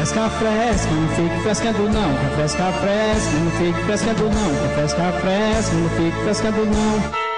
fresca, fresca, não fique frescando não. Quer fresca, fresca, não fique frescando não. Quer fresca, fresca, não fique frescando não.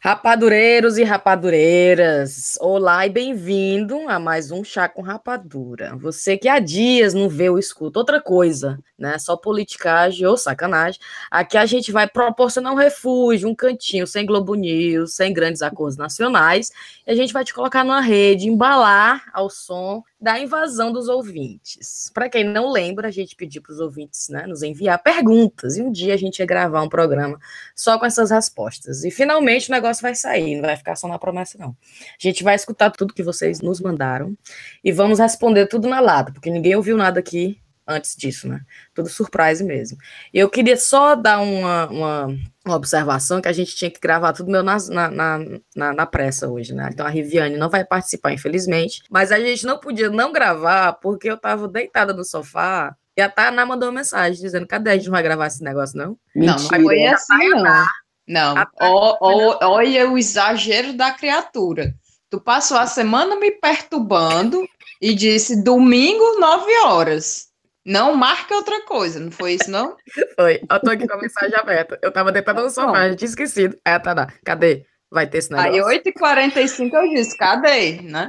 Rapadureiros e rapadureiras, olá e bem-vindo a mais um Chá com Rapadura. Você que há dias não vê ou escuta outra coisa, né? Só politicagem ou sacanagem. Aqui a gente vai proporcionar um refúgio, um cantinho sem Globo News, sem grandes acordos nacionais, e a gente vai te colocar numa rede, embalar ao som da invasão dos ouvintes. Para quem não lembra, a gente pediu para os ouvintes né, nos enviar perguntas, e um dia a gente ia gravar um programa só com essas respostas. E finalmente o negócio vai sair, não vai ficar só na promessa, não. A gente vai escutar tudo que vocês nos mandaram e vamos responder tudo na lata, porque ninguém ouviu nada aqui antes disso, né? Tudo surprise mesmo. Eu queria só dar uma, uma, uma observação que a gente tinha que gravar tudo meu na, na, na, na, pressa hoje, né? Então a Riviane não vai participar, infelizmente, mas a gente não podia não gravar porque eu tava deitada no sofá e a Tainá mandou uma mensagem dizendo: cadê a gente não vai gravar esse negócio, não? Não, não foi assim, não. Não, olha o exagero da criatura. Tu passou a semana me perturbando e disse domingo, nove horas. Não marca outra coisa, não foi isso, não? foi. Eu tô aqui com a mensagem aberta. Eu tava deitada no sofá, já tinha esquecido. Aí tá lá. Cadê? Vai ter esse negócio. Aí, 8h45 eu disse, cadê? Né?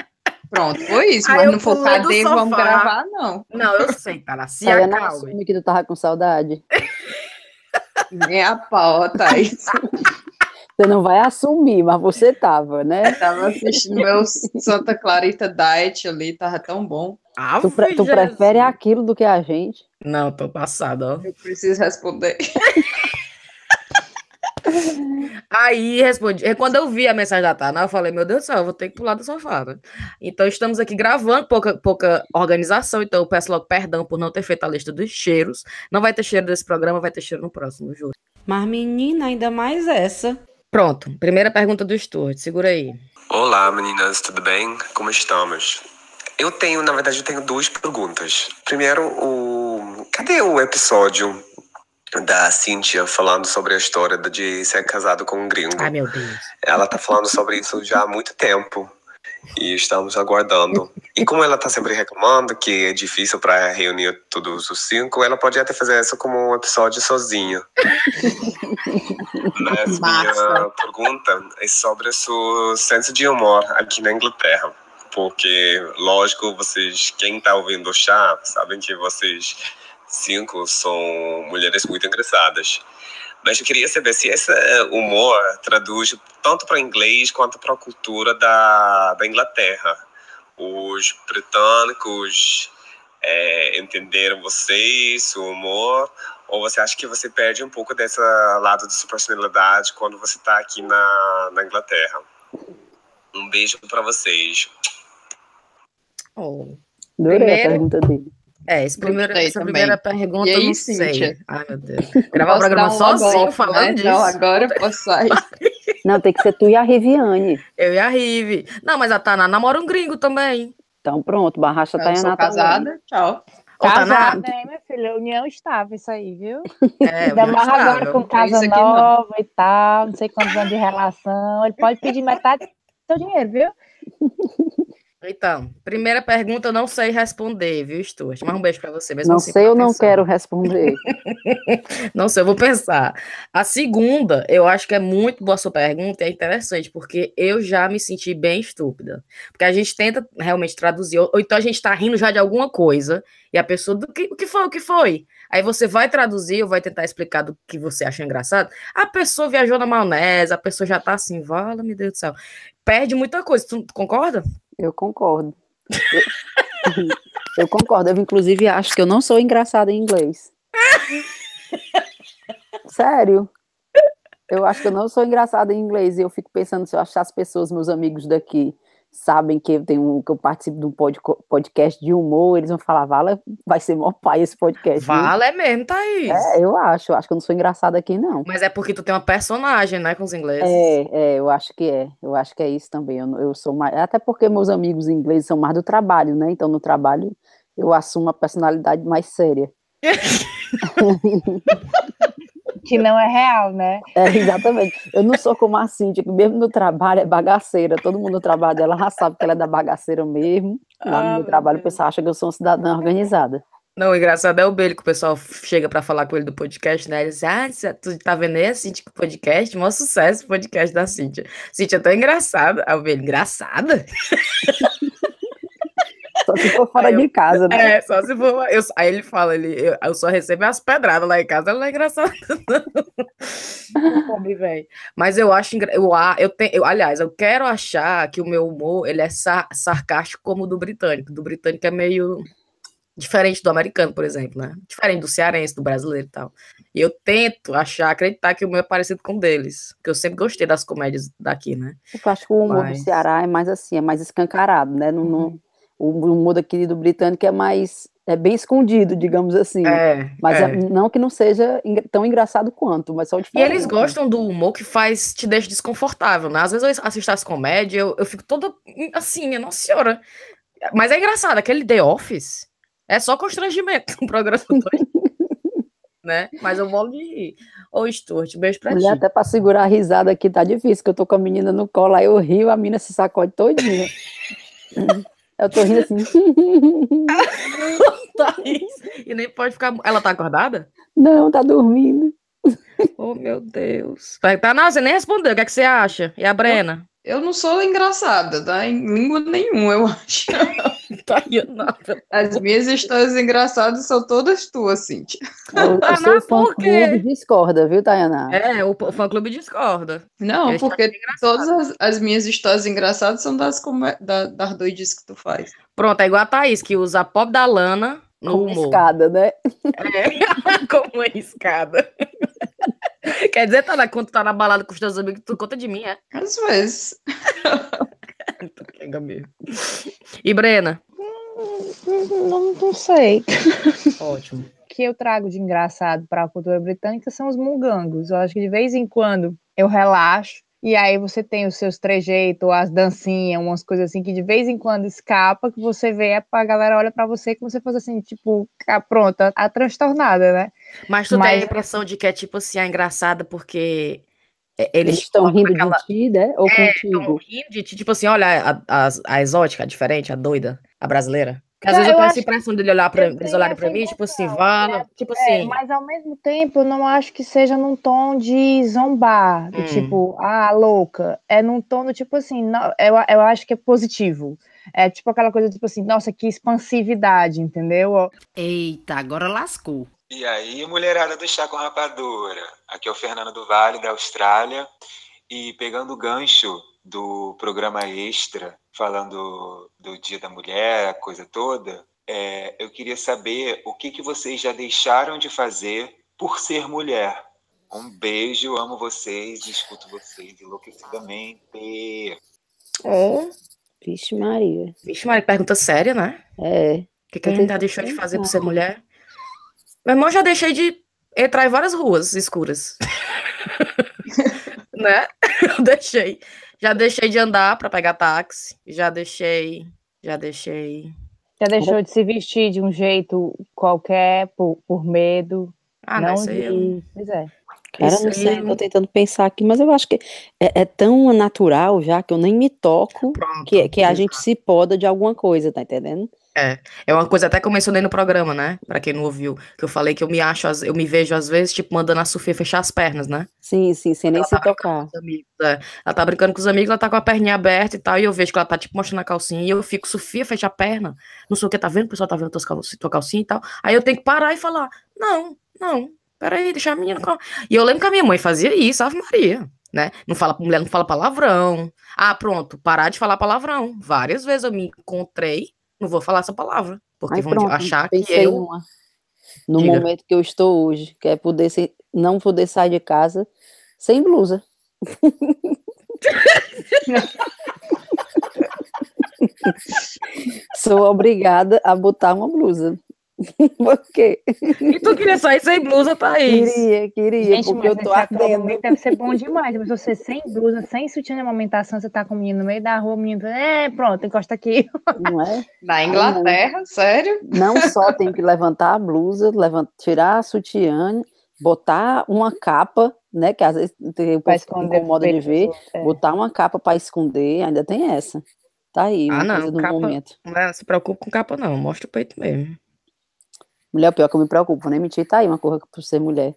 Pronto, foi isso. Aí mas não for cadê, vamos gravar, não. Não, eu sei, tá lá. Se acalme. que tu tava com saudade. Nem a pau, Thaís. Você não vai assumir, mas você tava, né? Eu tava assistindo meu Santa Clarita Diet ali, tava tão bom. Ah, tu, pre tu prefere aquilo do que a gente? Não, tô passado, ó. Eu preciso responder. Aí respondi. Quando eu vi a mensagem da Tana, eu falei, meu Deus do céu, eu vou ter que pular do sofá. Né? Então estamos aqui gravando, pouca, pouca organização, então eu peço logo perdão por não ter feito a lista dos cheiros. Não vai ter cheiro desse programa, vai ter cheiro no próximo, juro. Mas menina, ainda mais essa. Pronto, primeira pergunta do Stuart, segura aí. Olá, meninas, tudo bem? Como estamos? Eu tenho, na verdade, eu tenho duas perguntas. Primeiro, o cadê o episódio da Cynthia falando sobre a história de ser casado com um gringo? Ai, meu Deus. Ela tá falando sobre isso já há muito tempo e estamos aguardando. E como ela está sempre reclamando que é difícil para reunir todos os cinco, ela pode até fazer isso como um episódio sozinha. Mas minha pergunta é sobre o seu senso de humor aqui na Inglaterra. Porque, lógico, vocês, quem está ouvindo o chá, sabem que vocês cinco são mulheres muito engraçadas. Mas eu queria saber se esse humor traduz tanto para inglês quanto para a cultura da, da Inglaterra. Os britânicos é, entenderam vocês, o humor, ou você acha que você perde um pouco desse lado de sua personalidade quando você está aqui na, na Inglaterra? Um beijo para vocês. Oh. Adorei Primeiro... a pergunta dele. É, esse primeiro, essa também. primeira pergunta eu não sei. Ai, meu Deus. Gravar o programa um sozinho golpe, falando né? disso. Não, agora eu posso sair. Não, tem que ser tu e a Riviane. Eu e a Rive. Não, mas a Tana namora um gringo também. Então pronto, barracha tá eu sou casada, tchau. Casada, hein, minha filha? União estável, isso aí, viu? É, Ainda mais agora com casa nova não. e tal, não sei quantos anos de relação. Ele pode pedir metade do seu dinheiro, viu? Então, primeira pergunta eu não sei responder, viu, Stuart? Mas um beijo para você. Mesmo não assim, sei, eu não quero responder. não sei, eu vou pensar. A segunda, eu acho que é muito boa a sua pergunta e é interessante, porque eu já me senti bem estúpida. Porque a gente tenta realmente traduzir, ou, ou então a gente está rindo já de alguma coisa, e a pessoa, do que, o que foi, o que foi? Aí você vai traduzir ou vai tentar explicar do que você acha engraçado. A pessoa viajou na maionese, a pessoa já tá assim, vala, meu Deus do céu. Perde muita coisa, tu concorda? Eu concordo. Eu, eu concordo. Eu, inclusive, acho que eu não sou engraçada em inglês. Sério. Eu acho que eu não sou engraçada em inglês. E eu fico pensando se eu achar as pessoas, meus amigos daqui, sabem que eu tenho que eu participo de um podcast de humor, eles vão falar, Vala, vai ser mó pai esse podcast. Vala é mesmo, Thaís. É, eu acho, acho que eu não sou engraçada aqui, não. Mas é porque tu tem uma personagem, né, com os ingleses. É, é, eu acho que é, eu acho que é isso também, eu, eu sou mais, até porque meus amigos ingleses são mais do trabalho, né, então no trabalho eu assumo uma personalidade mais séria. que não é real, né? É, exatamente. Eu não sou como a Cíntia, que mesmo no trabalho é bagaceira. Todo mundo no trabalho dela já sabe que ela é da bagaceira mesmo. Lá no meu trabalho, o pessoal acha que eu sou uma cidadã organizada. Não, o engraçado é o Belo, que o pessoal chega para falar com ele do podcast, né? Ele diz, ah, tu tá vendo aí a Cintia com o podcast? Mó sucesso o podcast da Cintia. Cintia é tão engraçada. Aí o Belo, engraçada? Só se for fora eu, de casa, né? É, só se for. Eu, aí ele fala, ele, eu, eu só recebo as pedradas lá em casa, ela não é engraçada, não. Mas eu acho eu, eu tenho, eu, aliás, eu quero achar que o meu humor ele é sar, sarcástico como o do britânico. Do britânico é meio diferente do americano, por exemplo, né? Diferente do cearense, do brasileiro e tal. E eu tento achar, acreditar que o meu é parecido com o deles, porque eu sempre gostei das comédias daqui, né? Eu acho que o humor Mas... do Ceará é mais assim, é mais escancarado, né? Não, não, uhum. O humor daqui do britânico é mais é bem escondido, digamos assim. É, mas é. É, não que não seja tão engraçado quanto, mas só diferente. E eles gostam do humor que faz te deixa desconfortável, né? Às vezes eu assisto as comédias, eu, eu fico toda assim, nossa senhora. Mas é engraçado, aquele The Office, é só constrangimento no programa todo. né? Mas eu vou de rir. Ô, Stuart, beijo pra Mulher, ti. Até pra segurar a risada aqui tá difícil, que eu tô com a menina no colo, aí eu rio, a menina se sacode todinha. eu tô rindo assim. Thaís, e nem pode ficar... Ela tá acordada? Não, tá dormindo. Oh, meu Deus. Tá, não, você nem respondeu. O que, é que você acha? E a Brena? Eu não sou engraçada, tá? Em língua nenhuma, eu acho. tá As minhas histórias engraçadas são todas tuas, Cintia. O, o seu fã-clube discorda, viu, Tayana? É, o, o fã-clube discorda. Não, porque todas as, as, minhas histórias engraçadas são das, da, das doidices que tu faz. Pronto, é igual a Thaís, que usa a pop da Lana no Como humor. escada, né? É, como uma escada. Quer dizer, tá na, quando tu tá na balada com os teus amigos, tu conta de mim, é? Às vezes. e Brena? Não, não sei. Ótimo. O que eu trago de engraçado para a cultura britânica são os mungangos. Eu acho que de vez em quando eu relaxo e aí você tem os seus trejeitos, as dancinhas, umas coisas assim que de vez em quando escapa, que você vê, a galera olha para você que você faz assim, tipo, pronta, a transtornada, né? Mas tu Mas... tem a impressão de que é tipo assim, é engraçada porque eles estão rindo aquela... de ti, né? Ou é, contigo? rindo de ti, tipo assim, olha a, a, a exótica, a diferente, a doida, a brasileira. Porque às vezes eu, eu tenho essa impressão de olhar pra, eles olharem pra mim, tipo assim, vala, tipo é, assim. Mas ao mesmo tempo, eu não acho que seja num tom de zombar, do hum. tipo, ah, louca. É num tom do tipo assim, não, eu, eu acho que é positivo. É tipo aquela coisa, tipo assim, nossa, que expansividade, entendeu? Eita, agora lascou. E aí, mulherada do Chá com Rapadura? Aqui é o Fernando do Vale, da Austrália. E pegando o gancho do programa Extra, falando do Dia da Mulher, a coisa toda, é, eu queria saber o que, que vocês já deixaram de fazer por ser mulher. Um beijo, amo vocês, escuto vocês enlouquecidamente. É, vixe Maria. Vixe Maria, pergunta séria, né? É. O que, que a gente já deixou de fazer por ser mulher? Meu irmão já deixei de entrar em várias ruas escuras. né? Eu deixei. Já deixei de andar para pegar táxi. Já deixei. Já deixei. Já deixou de se vestir de um jeito qualquer por, por medo. Ah, não, não sei. De... Pois é. Cara, não sei, tô tentando pensar aqui, mas eu acho que é, é tão natural já que eu nem me toco Pronto, que, que a gente se poda de alguma coisa, tá entendendo? É, é uma coisa até que eu mencionei no programa, né? Pra quem não ouviu, que eu falei que eu me acho, eu me vejo às vezes, tipo, mandando a Sofia fechar as pernas, né? Sim, sim, sem nem ela se tá tocar. Amigos, é. Ela tá brincando com os amigos, ela tá com a perninha aberta e tal, e eu vejo que ela tá, tipo, mostrando a calcinha, e eu fico, Sofia, fecha a perna, não sei o que, tá vendo? O pessoal tá vendo tua calcinha e tal. Aí eu tenho que parar e falar, não, não, peraí, deixa a menina... E eu lembro que a minha mãe fazia isso, Ave Maria né? Não fala, mulher não fala palavrão. Ah, pronto, parar de falar palavrão. Várias vezes eu me encontrei, não vou falar essa palavra. Porque vão pronto, achar que eu. Uma. No Diga. momento que eu estou hoje, que é poder ser, não poder sair de casa sem blusa. Sou obrigada a botar uma blusa. Por quê? E tu queria sair sem blusa, Thaís? Queria, queria, Gente, porque eu tô ardendo. Deve ser bom demais, mas você sem blusa, sem sutiã de amamentação, você tá com o menino no meio da rua, o menino, é, pronto, encosta aqui. Não é? Na Inglaterra, sério? Não só tem que levantar a blusa, levantar, tirar a sutiã, botar uma capa, né, que às vezes tem, o incomoda de ver, é. botar uma capa para esconder, ainda tem essa. Tá aí, Ah, não, coisa do capa- momento. Não se preocupe com capa, não. Mostra o peito mesmo. Mulher, pior que eu me preocupo, vou nem mentir, tá aí uma coisa por ser mulher.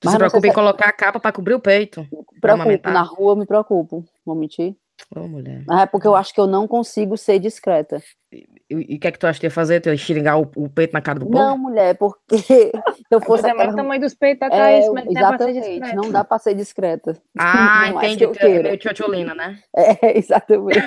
Tu Mas se preocupa em se- colocar a capa pra cobrir o peito. Me preocupo, na rua eu me preocupo, vou mentir. Ô, mulher. Mas é porque eu acho que eu não consigo ser discreta. E o que é que tu acha que ia fazer? Tu ia xingar o, o peito na cara do povo? Não, mulher, porque se eu fosse Você é aquela... o tamanho dos peitos da É, como é que dá pra ser exatamente, não dá pra ser discreta. Ah, entendi. que eu é queira. meio tchotcholina, né? É, exatamente.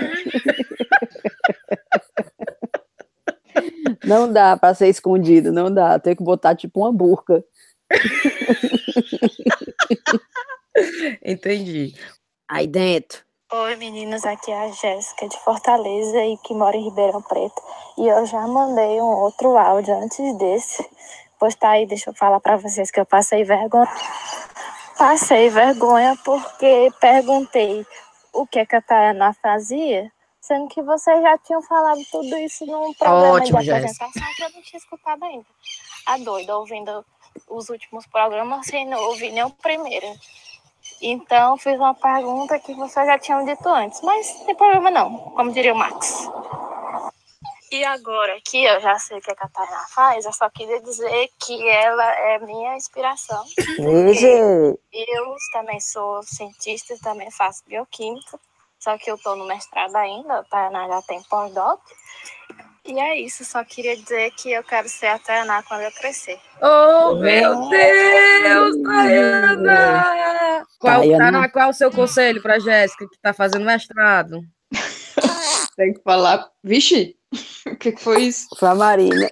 Não dá pra ser escondido, não dá. Tem que botar tipo uma burca. Entendi. Aí dentro. Oi meninas, aqui é a Jéssica de Fortaleza e que mora em Ribeirão Preto. E eu já mandei um outro áudio antes desse. Pois tá aí, deixa eu falar pra vocês que eu passei vergonha. Passei vergonha porque perguntei o que, que a Tayana fazia, sendo que vocês já tinham falado tudo isso num programa Ótimo, de Jéssica. apresentação que eu não tinha escutado ainda. A doida, ouvindo os últimos programas sem não ouvir nem o primeiro. Então, fiz uma pergunta que vocês já tinham dito antes, mas não tem problema não, como diria o Max. E agora que eu já sei o que a Catarina faz, eu só queria dizer que ela é minha inspiração. Eu também sou cientista, também faço bioquímica, só que eu estou no mestrado ainda, a Tainá já tem pós-doc. E é isso, só queria dizer que eu quero ser a Tainá quando eu crescer. Oh, meu Deus, Tayana! Qual, qual o seu conselho pra Jéssica, que tá fazendo mestrado? Tem que falar. Vixe, o que, que foi isso? Foi a Marina.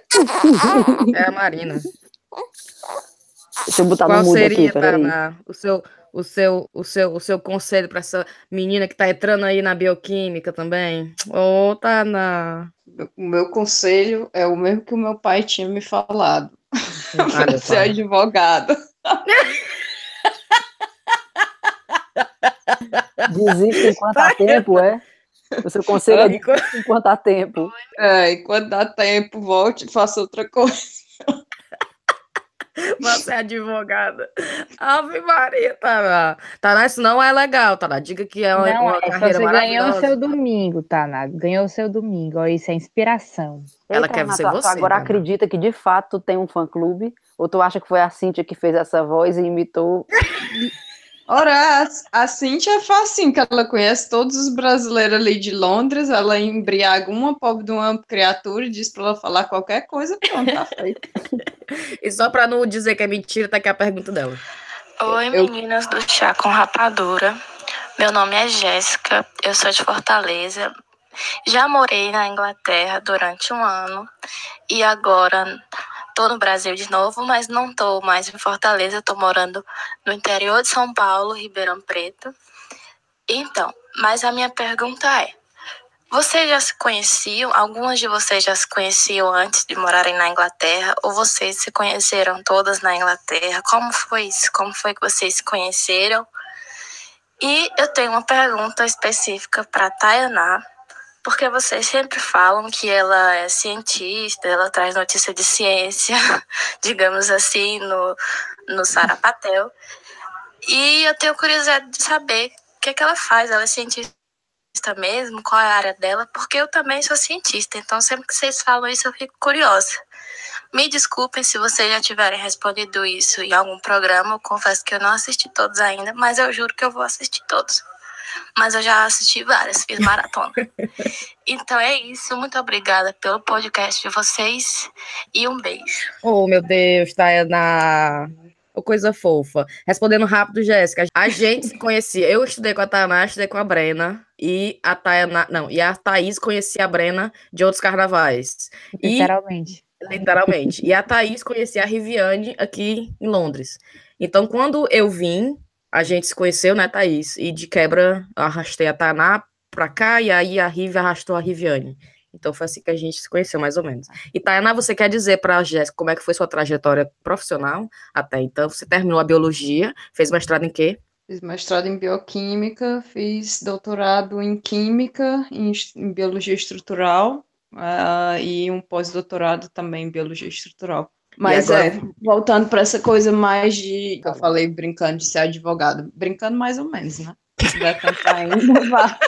É a Marina. Deixa eu botar Qual no mudo seria, aqui, peraí. Tayana, o seu, o, seu, o, seu, o seu conselho pra essa menina que tá entrando aí na bioquímica também? Ô, Tayana. O meu conselho é o mesmo que o meu pai tinha me falado. Ah, Para ser pai. advogado. Desiste enquanto há tempo, é? O seu conselho é desiste enquanto há tempo. É, e quando dá tempo, volte e faça outra coisa. Você é advogada. Ave Maria, Tayana. Tayana, isso não é legal, Tayana. Diga que é uma, Não, uma é carreira você ganhou o seu domingo, Taná. Ganhou o seu domingo. Isso é inspiração. Ela Eita, quer Renata, ser tu você, agora Tayana. acredita que de fato tu tem um fã-clube? Ou tu acha que foi a Cíntia que fez essa voz e imitou? Ora, a, a Cintia é facinho, que ela conhece todos os brasileiros ali de Londres, ela embriaga uma pobre de uma criatura e diz pra ela falar qualquer coisa, pronto, tá feito. E só pra não dizer que é mentira, tá aqui a pergunta dela. Oi, Eu- meninas do Chá com Rapadura. Meu nome é Jéssica, eu sou de Fortaleza. Já morei na Inglaterra durante um ano e agora tô no Brasil de novo, mas não tô mais em Fortaleza, tô morando no interior de São Paulo, Ribeirão Preto. Então, mas a minha pergunta é: vocês já se conheciam? Algumas de vocês já se conheciam antes de morarem na Inglaterra? Ou vocês se conheceram todas na Inglaterra? Como foi isso? Como foi que vocês se conheceram? E eu tenho uma pergunta específica para Tayaná, porque vocês sempre falam que ela é cientista, ela traz notícia de ciência, digamos assim, no, no Sarapatel. E eu tenho curiosidade de saber o que, é que ela faz. Ela é cientista mesmo? Qual é a área dela? Porque eu também sou cientista, então sempre que vocês falam isso eu fico curiosa. Me desculpem se vocês já tiverem respondido isso em algum programa. Eu confesso que eu não assisti todos ainda, mas eu juro que eu vou assistir todos. Mas eu já assisti várias, fiz maratona. então é isso. Muito obrigada pelo podcast de vocês e um beijo. Oh, meu Deus, Tayana. Coisa fofa. Respondendo rápido, Jéssica. A gente se conhecia. Eu estudei com a Tayana, estudei com a Brena. E a Tayana. Não, e a Thaís conhecia a Brena de outros carnavais. E, Literalmente. literalmente. E a Thaís conhecia a Riviane aqui em Londres. Então, quando eu vim, a gente se conheceu, né, Thaís? E de quebra, arrastei a Tainá pra cá, e aí a Rivi arrastou a Riviane. Então foi assim que a gente se conheceu, mais ou menos. E Tainá, você quer dizer pra Jéssica como é que foi sua trajetória profissional até então? Você terminou a biologia, fez mestrado em quê? Fiz mestrado em bioquímica, fiz doutorado em química, em, em biologia estrutural, ah, e um pós-doutorado também em biologia estrutural. Mas agora- é, voltando para essa coisa mais de. que Eu falei brincando de ser advogado. Brincando mais ou menos, né? Se der tempo ainda, vá.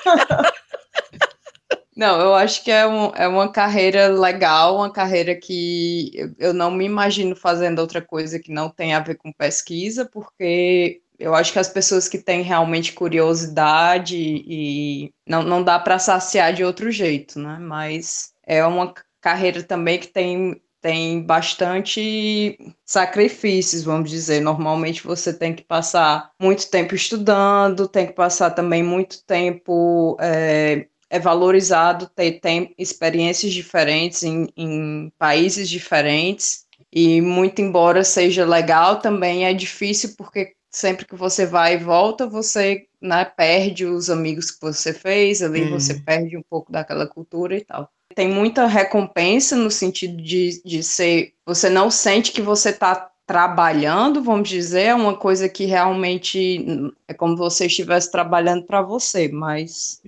Não, eu acho que é, um, é uma carreira legal, uma carreira que eu, eu não me imagino fazendo outra coisa que não tem a ver com pesquisa, porque eu acho que as pessoas que têm realmente curiosidade e não, não dá para saciar de outro jeito, né? Mas é uma carreira também que tem, tem bastante sacrifícios, vamos dizer. Normalmente você tem que passar muito tempo estudando, tem que passar também muito tempo é, é valorizado ter, ter experiências diferentes em, em países diferentes. E muito embora seja legal, também é difícil porque sempre que você vai e volta, você né, perde os amigos que você fez ali, hum. você perde um pouco daquela cultura e tal. Tem muita recompensa no sentido de, de ser. Você não sente que você está trabalhando, vamos dizer, é uma coisa que realmente é como se você estivesse trabalhando para você, mas.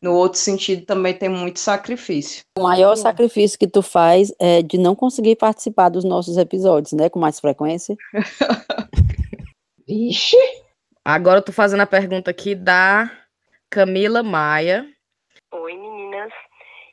No outro sentido também tem muito sacrifício. O maior sacrifício que tu faz é de não conseguir participar dos nossos episódios, né, com mais frequência. Vixe! Agora eu tô fazendo a pergunta aqui da Camila Maia.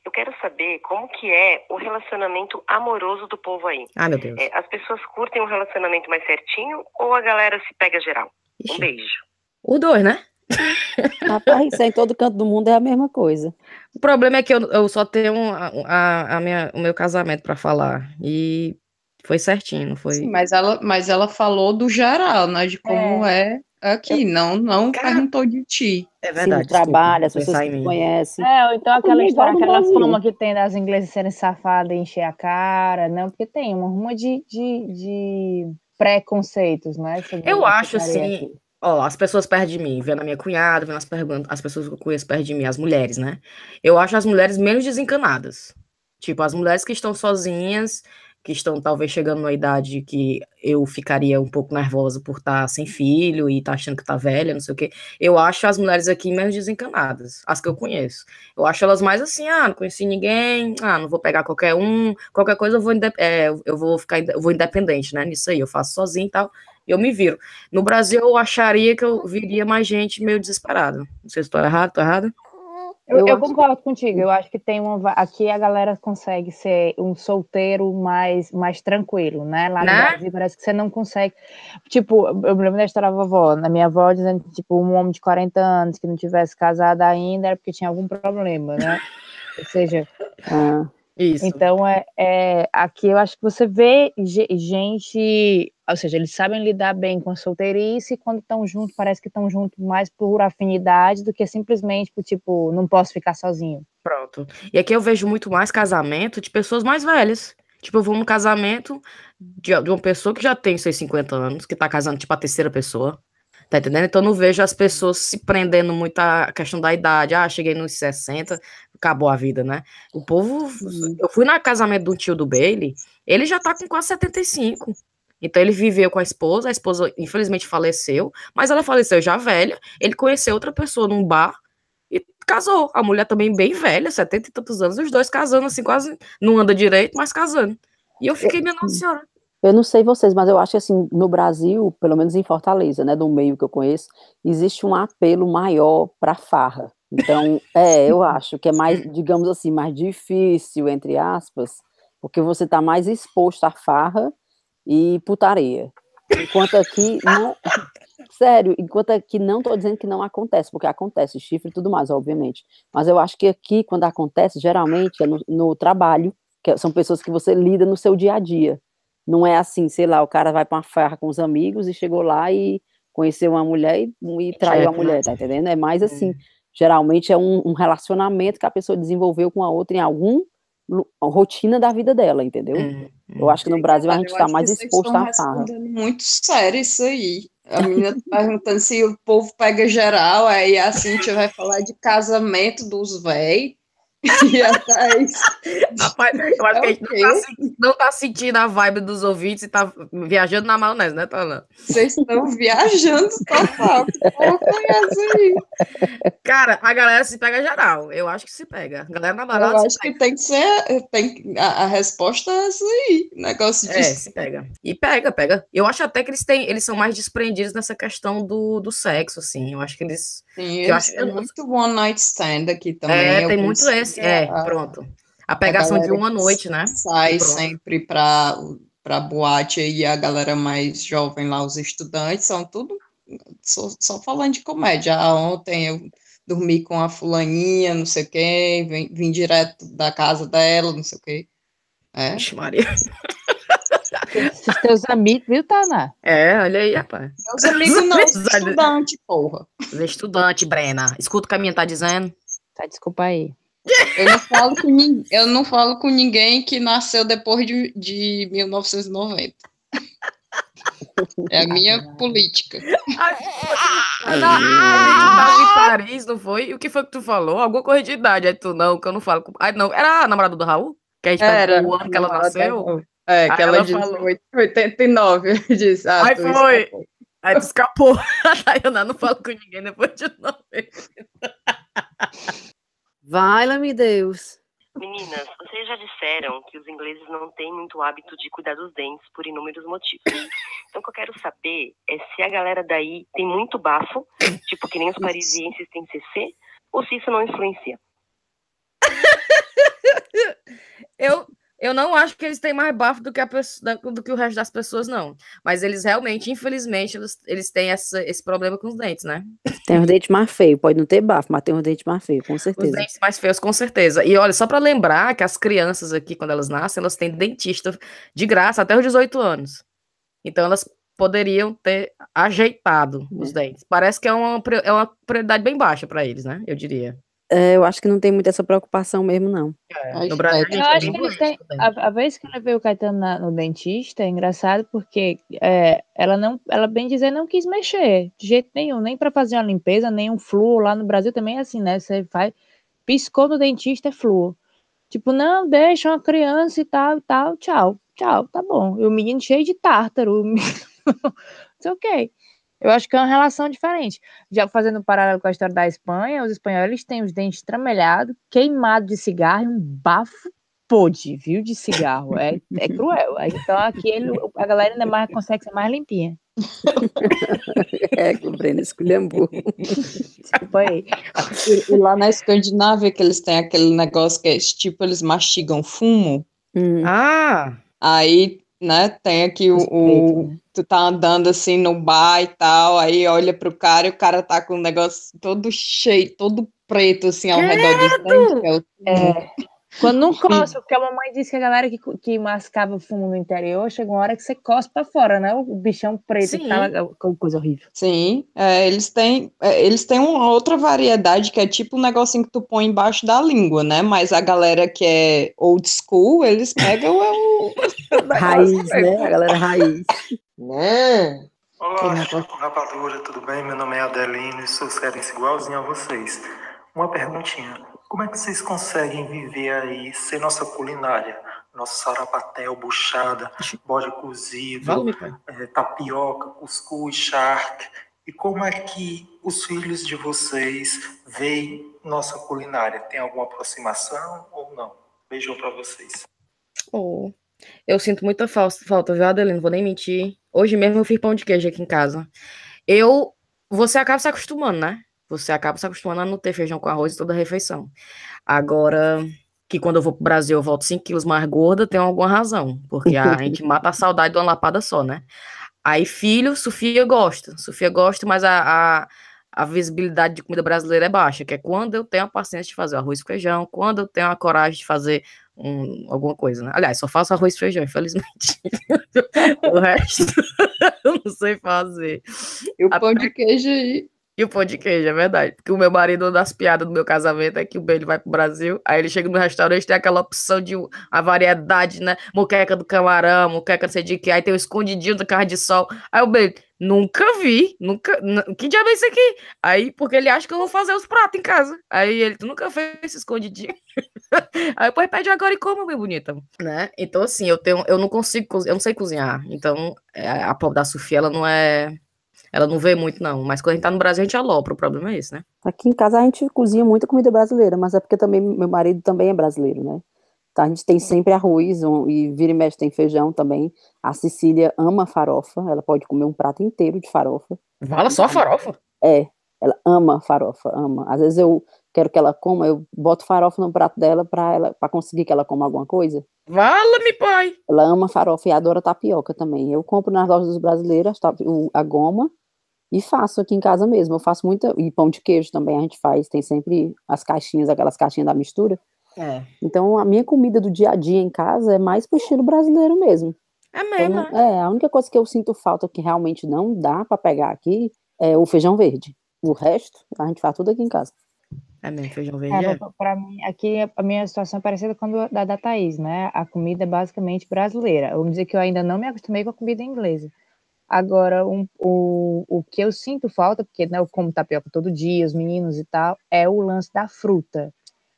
Eu quero saber como que é o relacionamento amoroso do povo aí. Ah, meu Deus. É, as pessoas curtem um relacionamento mais certinho ou a galera se pega geral? Ixi. Um beijo. O dois, né? Rapaz, isso em todo canto do mundo é a mesma coisa. O problema é que eu, eu só tenho a, a, a minha, o meu casamento para falar. E foi certinho, não foi? Sim, mas ela, mas ela falou do geral, né? De como é, é aqui, eu, não, não cara, perguntou de ti. É verdade. Sim, trabalha, as pessoas que conhecem. É, então aquela história, aquela fama que tem das inglesas serem safadas e encher a cara, não, porque tem uma ruma de, de, de preconceitos, né? Eu acho assim. Aqui Ó, as pessoas perto de mim, vendo a minha cunhada, vendo as, as pessoas que eu conheço perto de mim, as mulheres, né? Eu acho as mulheres menos desencanadas. Tipo, as mulheres que estão sozinhas, que estão talvez chegando na idade que eu ficaria um pouco nervosa por estar tá sem filho e estar tá achando que tá velha, não sei o quê. Eu acho as mulheres aqui menos desencanadas, as que eu conheço. Eu acho elas mais assim, ah, não conheci ninguém, ah, não vou pegar qualquer um, qualquer coisa eu vou, é, eu vou ficar, eu vou independente, né, nisso aí, eu faço sozinho e tal, eu me viro. No Brasil, eu acharia que eu viria mais gente meio desesperada. Não sei se estou errado, estou errado? Eu, eu concordo contigo. Eu acho que tem uma. Aqui a galera consegue ser um solteiro mais, mais tranquilo, né? Lá no né? Brasil parece que você não consegue. Tipo, eu me lembro da história da vovó, na minha avó dizendo que, tipo, um homem de 40 anos que não tivesse casado ainda era porque tinha algum problema, né? Ou seja. Ah. Isso. Então, é, é, aqui eu acho que você vê gente, ou seja, eles sabem lidar bem com a solteirice e quando estão juntos, parece que estão juntos mais por afinidade do que simplesmente por tipo, não posso ficar sozinho. Pronto. E aqui eu vejo muito mais casamento de pessoas mais velhas. Tipo, eu vou num casamento de, de uma pessoa que já tem seus 50 anos, que tá casando, tipo, a terceira pessoa. Tá entendendo? Então eu não vejo as pessoas se prendendo muito à questão da idade. Ah, cheguei nos 60, acabou a vida, né? O povo. Eu fui no casamento do tio do Bailey, ele já tá com quase 75. Então ele viveu com a esposa, a esposa infelizmente faleceu, mas ela faleceu já velha. Ele conheceu outra pessoa num bar e casou. A mulher também bem velha, 70 e tantos anos, os dois casando assim, quase não anda direito, mas casando. E eu fiquei, minha nossa senhora. Eu não sei vocês, mas eu acho que assim, no Brasil, pelo menos em Fortaleza, né, do meio que eu conheço, existe um apelo maior para farra. Então, é, eu acho que é mais, digamos assim, mais difícil, entre aspas, porque você está mais exposto à farra e putaria. Enquanto aqui, não, sério, enquanto aqui não estou dizendo que não acontece, porque acontece, chifre e tudo mais, obviamente. Mas eu acho que aqui, quando acontece, geralmente é no, no trabalho, que são pessoas que você lida no seu dia a dia. Não é assim, sei lá, o cara vai para uma farra com os amigos e chegou lá e conheceu uma mulher e, e traiu a mulher, tá entendendo? É mais assim, geralmente é um, um, relacionamento que a pessoa desenvolveu com a outra em algum rotina da vida dela, entendeu? Eu acho que no Brasil a gente está mais exposto à farra. Muito sério isso aí. A menina tá perguntando se o povo pega geral, aí a Cintia vai falar de casamento dos véi. E a Thaís. Rapaz, eu acho que a gente não tá, não tá, sentindo a vibe dos ouvintes e tá viajando na maionese, né, Tana? Vocês estão viajando total. Cara, a galera se pega geral. Eu acho que se pega. A galera na balada. Eu acho que tem que ser. Tem, a, a, resposta é essa aí. Negócio de. É, se pega. E pega, pega. Eu acho até que eles têm. Eles são mais desprendidos nessa questão do, do sexo, assim. Eu acho que eles. Sim, eles acho, tem muito one night stand aqui também. É, tem muito esse assim, é, pronto. A pegação de uma noite, né? Sai sempre para para boate e a galera mais jovem lá, os estudantes, são tudo só, só falando de comédia. Ah, ontem eu dormi com a fulaninha, não sei quem, vim, vim direto da casa dela, não sei o quê. É. Vixe, Maria. Esses teus amigos, viu, Tana? É, olha aí, rapaz. Meus amigos não, estudante, porra. Estudante, Brena. Escuta o que a minha tá dizendo. Tá, desculpa aí. Eu não falo com, ninguém, eu não falo com ninguém que nasceu depois de, de 1990. É a minha política. Ah, em Paris, não foi? E o que foi que tu falou? Alguma coisa de idade. Aí tu, não, que eu não falo. Com... Aí, não, era a namorada do Raul? Que a gente era, o ano que ela nasceu? É, que ela, ela disse falou... 89. Disse, ah, aí foi. Escapou. Aí tu escapou. Aí eu não, não falo com ninguém depois de 90. Vai-me Deus. Meninas, vocês já disseram que os ingleses não têm muito hábito de cuidar dos dentes por inúmeros motivos. Então, o que eu quero saber é se a galera daí tem muito bafo, tipo que nem os parisienses têm CC, ou se isso não influencia. eu, eu não acho que eles têm mais bafo do que, a, do que o resto das pessoas, não. Mas eles realmente, infelizmente, eles, eles têm essa, esse problema com os dentes, né? Tem os dentes mais feios, pode não ter bafo, mas tem os dentes mais feios, com certeza. Os dentes mais feios, com certeza. E olha, só para lembrar que as crianças aqui, quando elas nascem, elas têm dentista de graça até os 18 anos. Então elas poderiam ter ajeitado é. os dentes. Parece que é uma, é uma prioridade bem baixa para eles, né? Eu diria. É, eu acho que não tem muita essa preocupação mesmo, não. É, no Brasil, eu acho que eles têm. A, a, vez que eu levei o Caetano na, no dentista, é engraçado porque é, ela não, ela bem dizer, não quis mexer de jeito nenhum, nem para fazer uma limpeza, nem um flúor. Lá no Brasil também é assim, né? Você faz, piscou no dentista, é flúor. Tipo, não, deixa uma criança e tal, e tal, tchau, tchau, tá bom. E o menino cheio de tártaro, It's ok. Eu acho que é uma relação diferente. Já fazendo um paralelo com a história da Espanha, os espanhóis têm os dentes tramelhados, queimados de cigarro e um bafo podre, viu, de cigarro. É, é cruel. Então aqui ele, a galera ainda mais consegue ser mais limpinha. é, que o Breno esculhambou. Desculpa aí. E, e, lá na Escandinávia que eles têm aquele negócio que é tipo, eles mastigam fumo. Hum. Ah! Aí né? Tem aqui o, o, né? tu tá andando assim no bar e tal, aí olha pro cara e o cara tá com um negócio todo cheio, todo preto assim ao redor dos dentes. É, é. Quando não cospe, porque a mamãe disse que a galera que, que mascava fumo no interior, chega uma hora que você cospe pra fora, né? O bichão preto Sim. que tava com coisa horrível. Sim, é, eles têm é, eles têm uma outra variedade que é tipo um negocinho que tu põe embaixo da língua, né? Mas a galera que é old school, eles pegam é o... raiz, né? A galera raiz. Né? Olá, rapadura, tudo bem? Meu nome é Adelino e sou cearense igualzinho a vocês. Uma perguntinha. Como é que vocês conseguem viver aí sem nossa culinária? Nosso sarapatel, buchada, bode cozido, vale, é, tapioca, cuscuz, charque. E como é que os filhos de vocês veem nossa culinária? Tem alguma aproximação ou não? Beijão para vocês. Oh, eu sinto muita falta, viu, Adelino? Não vou nem mentir. Hoje mesmo eu fiz pão de queijo aqui em casa. Eu. Você acaba se acostumando, né? Você acaba se acostumando a não ter feijão com arroz toda a refeição. Agora, que quando eu vou pro Brasil eu volto 5 quilos mais gorda, tem alguma razão, porque a gente mata a saudade de uma lapada só, né? Aí, filho, Sofia gosta. Sofia gosta, mas a, a, a, visibilidade de comida brasileira é baixa, que é quando eu tenho a paciência de fazer arroz e feijão, quando eu tenho a coragem de fazer um, alguma coisa, né? Aliás, só faço arroz e feijão, infelizmente. o resto eu não sei fazer. E o pão de queijo aí? E o pão de queijo, é verdade. Porque o meu marido, uma das piadas do meu casamento é que o ele vai pro Brasil, aí ele chega no restaurante, tem aquela opção de a variedade, né? Moqueca do camarão, moqueca não sei de que, aí tem o escondidinho do carne de sol. Aí o Beli, nunca vi, nunca. Que diabo é isso aqui? Aí, porque ele acha que eu vou fazer os pratos em casa. Aí ele, tu nunca fez esse escondidinho. aí depois pede agora e como, meu bonita. Né? Então, assim, eu tenho, eu não consigo, eu não sei cozinhar. Então, é, a pobre da Sofia, ela não é ela não vê muito, não. Mas quando a gente tá no Brasil, a gente alopra. O problema é esse, né? Aqui em casa a gente cozinha muita comida brasileira, mas é porque também meu marido também é brasileiro, né? Então a gente tem sempre arroz um, e vira e mexe tem feijão também. A Cecília ama farofa, ela pode comer um prato inteiro de farofa. Fala só farofa? É, ela ama farofa, ama. Às vezes eu quero que ela coma, eu boto farofa no prato dela para ela para conseguir que ela coma alguma coisa. Vala-me, pai! Ela ama farofa e adora tapioca também. Eu compro nas lojas brasileiras a goma e faço aqui em casa mesmo. Eu faço muita. E pão de queijo também a gente faz. Tem sempre as caixinhas, aquelas caixinhas da mistura. É. Então a minha comida do dia a dia em casa é mais pro estilo brasileiro mesmo. É mesmo? Então, é, a única coisa que eu sinto falta que realmente não dá para pegar aqui é o feijão verde. O resto, a gente faz tudo aqui em casa. É mesmo, feijão verde. É, é. Para mim, aqui a minha situação é parecida com a da, da Thaís, né? A comida é basicamente brasileira. Vamos dizer que eu ainda não me acostumei com a comida inglesa. Agora, um, o, o que eu sinto falta, porque né, eu como tapioca todo dia, os meninos e tal, é o lance da fruta.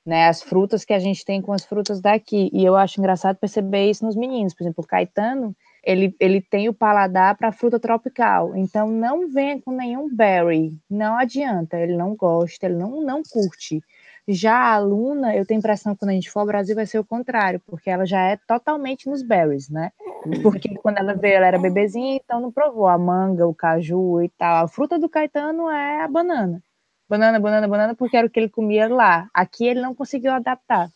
Né, as frutas que a gente tem com as frutas daqui. E eu acho engraçado perceber isso nos meninos. Por exemplo, o Caetano, ele, ele tem o paladar para fruta tropical. Então, não venha com nenhum berry. Não adianta. Ele não gosta, ele não, não curte. Já a aluna, eu tenho impressão que quando a gente for ao Brasil vai ser o contrário, porque ela já é totalmente nos berries, né? Porque quando ela veio, ela era bebezinha, então não provou a manga, o caju e tal. A fruta do Caetano é a banana. Banana, banana, banana, porque era o que ele comia lá. Aqui ele não conseguiu adaptar.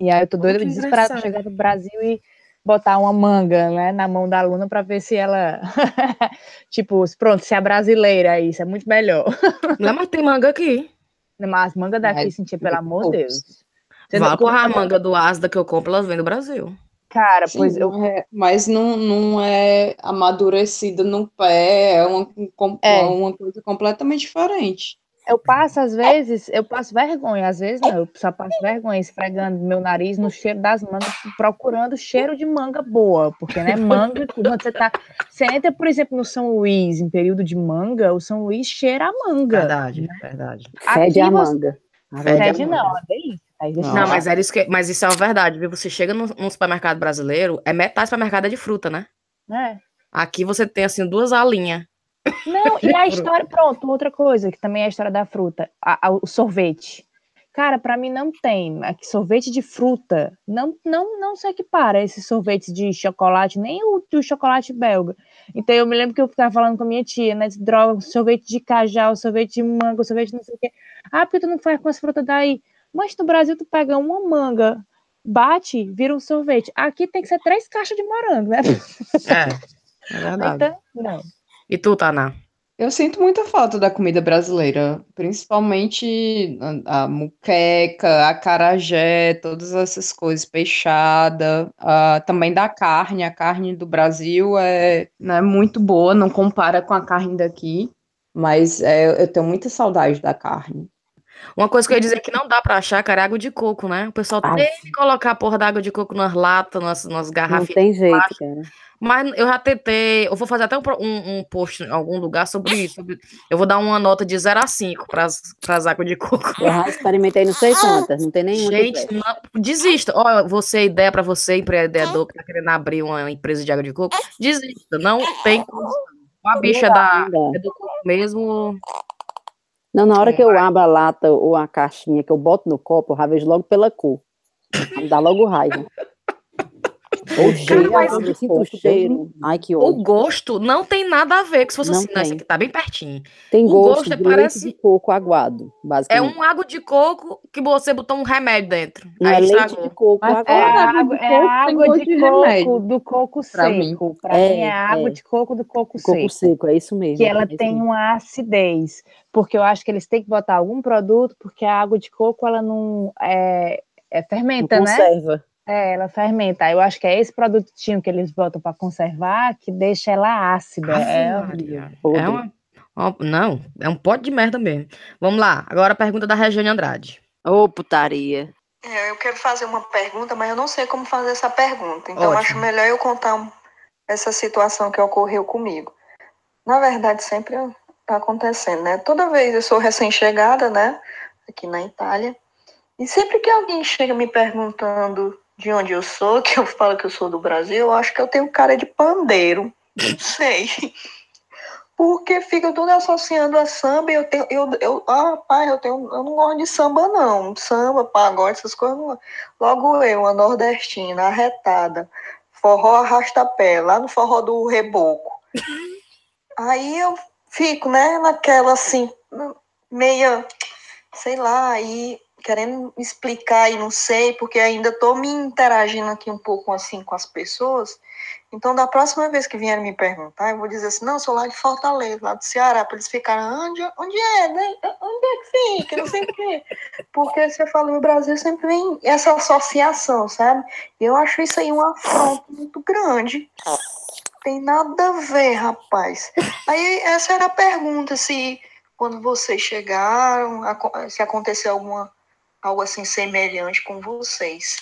E aí eu tô doida, desesperada chegar no Brasil e botar uma manga né, na mão da aluna para ver se ela. tipo, pronto, se é brasileira, isso é muito melhor. Não, mas tem manga aqui. Mas manga daqui, é, sentir, pelo amor de Deus. Você Vá porra, a manga do Asda que eu compro, elas vêm do Brasil. Cara, Sim, pois eu. É, mas não, não é amadurecida no pé, é uma, é uma coisa completamente diferente. Eu passo, às vezes, eu passo vergonha, às vezes não, eu só passo vergonha esfregando meu nariz no cheiro das mangas, procurando cheiro de manga boa, porque, né, manga, quando você tá, você entra, por exemplo, no São Luís, em período de manga, o São Luís cheira a manga. Verdade, né? verdade. Fede a manga. Fede não, é isso. Não, não mas, era isso que, mas isso é uma verdade, viu? Você chega num, supermercado brasileiro, é metade do supermercado é de fruta, né? É. Aqui você tem, assim, duas alinhas não, e a história, pronto, outra coisa que também é a história da fruta, a, a, o sorvete. Cara, para mim não tem. Aqui, sorvete de fruta não não não se equipara esse sorvete de chocolate, nem o, o chocolate belga. Então eu me lembro que eu ficava falando com a minha tia, né? Droga, sorvete de cajal, sorvete de manga, sorvete não sei o quê. Ah, porque tu não faz com as frutas daí? Mas no Brasil tu pega uma manga, bate, vira um sorvete. Aqui tem que ser três caixas de morango, né? É, é verdade. Então, não. E tu, Tana? Eu sinto muita falta da comida brasileira, principalmente a, a muqueca, a carajé, todas essas coisas, peixada, uh, também da carne. A carne do Brasil é né, muito boa, não compara com a carne daqui, mas é, eu tenho muita saudade da carne. Uma coisa que eu ia dizer que não dá pra achar, cara, é água de coco, né? O pessoal Ai. tem que colocar a porra da água de coco nas latas, nas, nas garrafas. Não tem jeito, cara. Mas eu já tentei, eu vou fazer até um, um, um post em algum lugar sobre isso. Sobre, eu vou dar uma nota de 0 a 5 para as águas de coco. Eu já experimentei não sei quantas, não tem nenhuma. Gente, não, desista. Ó, você, ideia para você, empreendedor que tá querendo abrir uma empresa de água de coco, desista. Não tem Uma bicha da, é do coco mesmo. Não, na hora que eu abro a lata ou a caixinha que eu boto no copo, eu já vejo logo pela cor. Dá logo raiva. O cheiro, mas eu sinto o cheiro. Ai, que O gosto não tem nada a ver, que se fosse não assim, não, esse aqui tá bem pertinho. Tem o gosto, gosto é, parece de coco aguado, basicamente. É um água de coco que você botou um remédio dentro. Não é leite de coco mas aguado. É, água, é água de, de coco do coco pra seco. Mim. Pra é, mim é água é. de coco do coco, seco. Coco seco, é isso mesmo. Que ela é tem mesmo. uma acidez. Porque eu acho que eles têm que botar algum produto, porque a água de coco, ela não... É, é fermenta, não né? Conserva. É, ela fermenta. Eu acho que é esse produtinho que eles botam para conservar que deixa ela ácida. é, é uma, uma, não, é um pote de merda mesmo. Vamos lá, agora a pergunta da Regiane Andrade. Ô, oh, putaria. É, eu quero fazer uma pergunta, mas eu não sei como fazer essa pergunta. Então, Ótimo. acho melhor eu contar essa situação que ocorreu comigo. Na verdade, sempre está acontecendo, né? Toda vez eu sou recém-chegada, né? Aqui na Itália. E sempre que alguém chega me perguntando de onde eu sou, que eu falo que eu sou do Brasil, eu acho que eu tenho cara de pandeiro. Não sei. Porque fica tudo associando a samba e eu tenho. Eu, eu, ah, pai, eu tenho. Eu não gosto de samba, não. Samba, pagode, essas coisas. Não. Logo eu, uma nordestina, arretada, forró arrasta-pé, lá no forró do reboco. Aí eu fico, né, naquela assim, meia sei lá, e querendo explicar e não sei, porque ainda estou me interagindo aqui um pouco assim com as pessoas. Então, da próxima vez que vierem me perguntar, eu vou dizer assim, não, sou lá de Fortaleza, lá do Ceará, para eles ficarem, onde, onde é, né? Onde é que fica? Não sei o quê. Porque você fala, no Brasil sempre vem essa associação, sabe? E eu acho isso aí um afronto muito grande. Tem nada a ver, rapaz. Aí, essa era a pergunta, se quando vocês chegaram, se aconteceu alguma algo assim semelhante com vocês.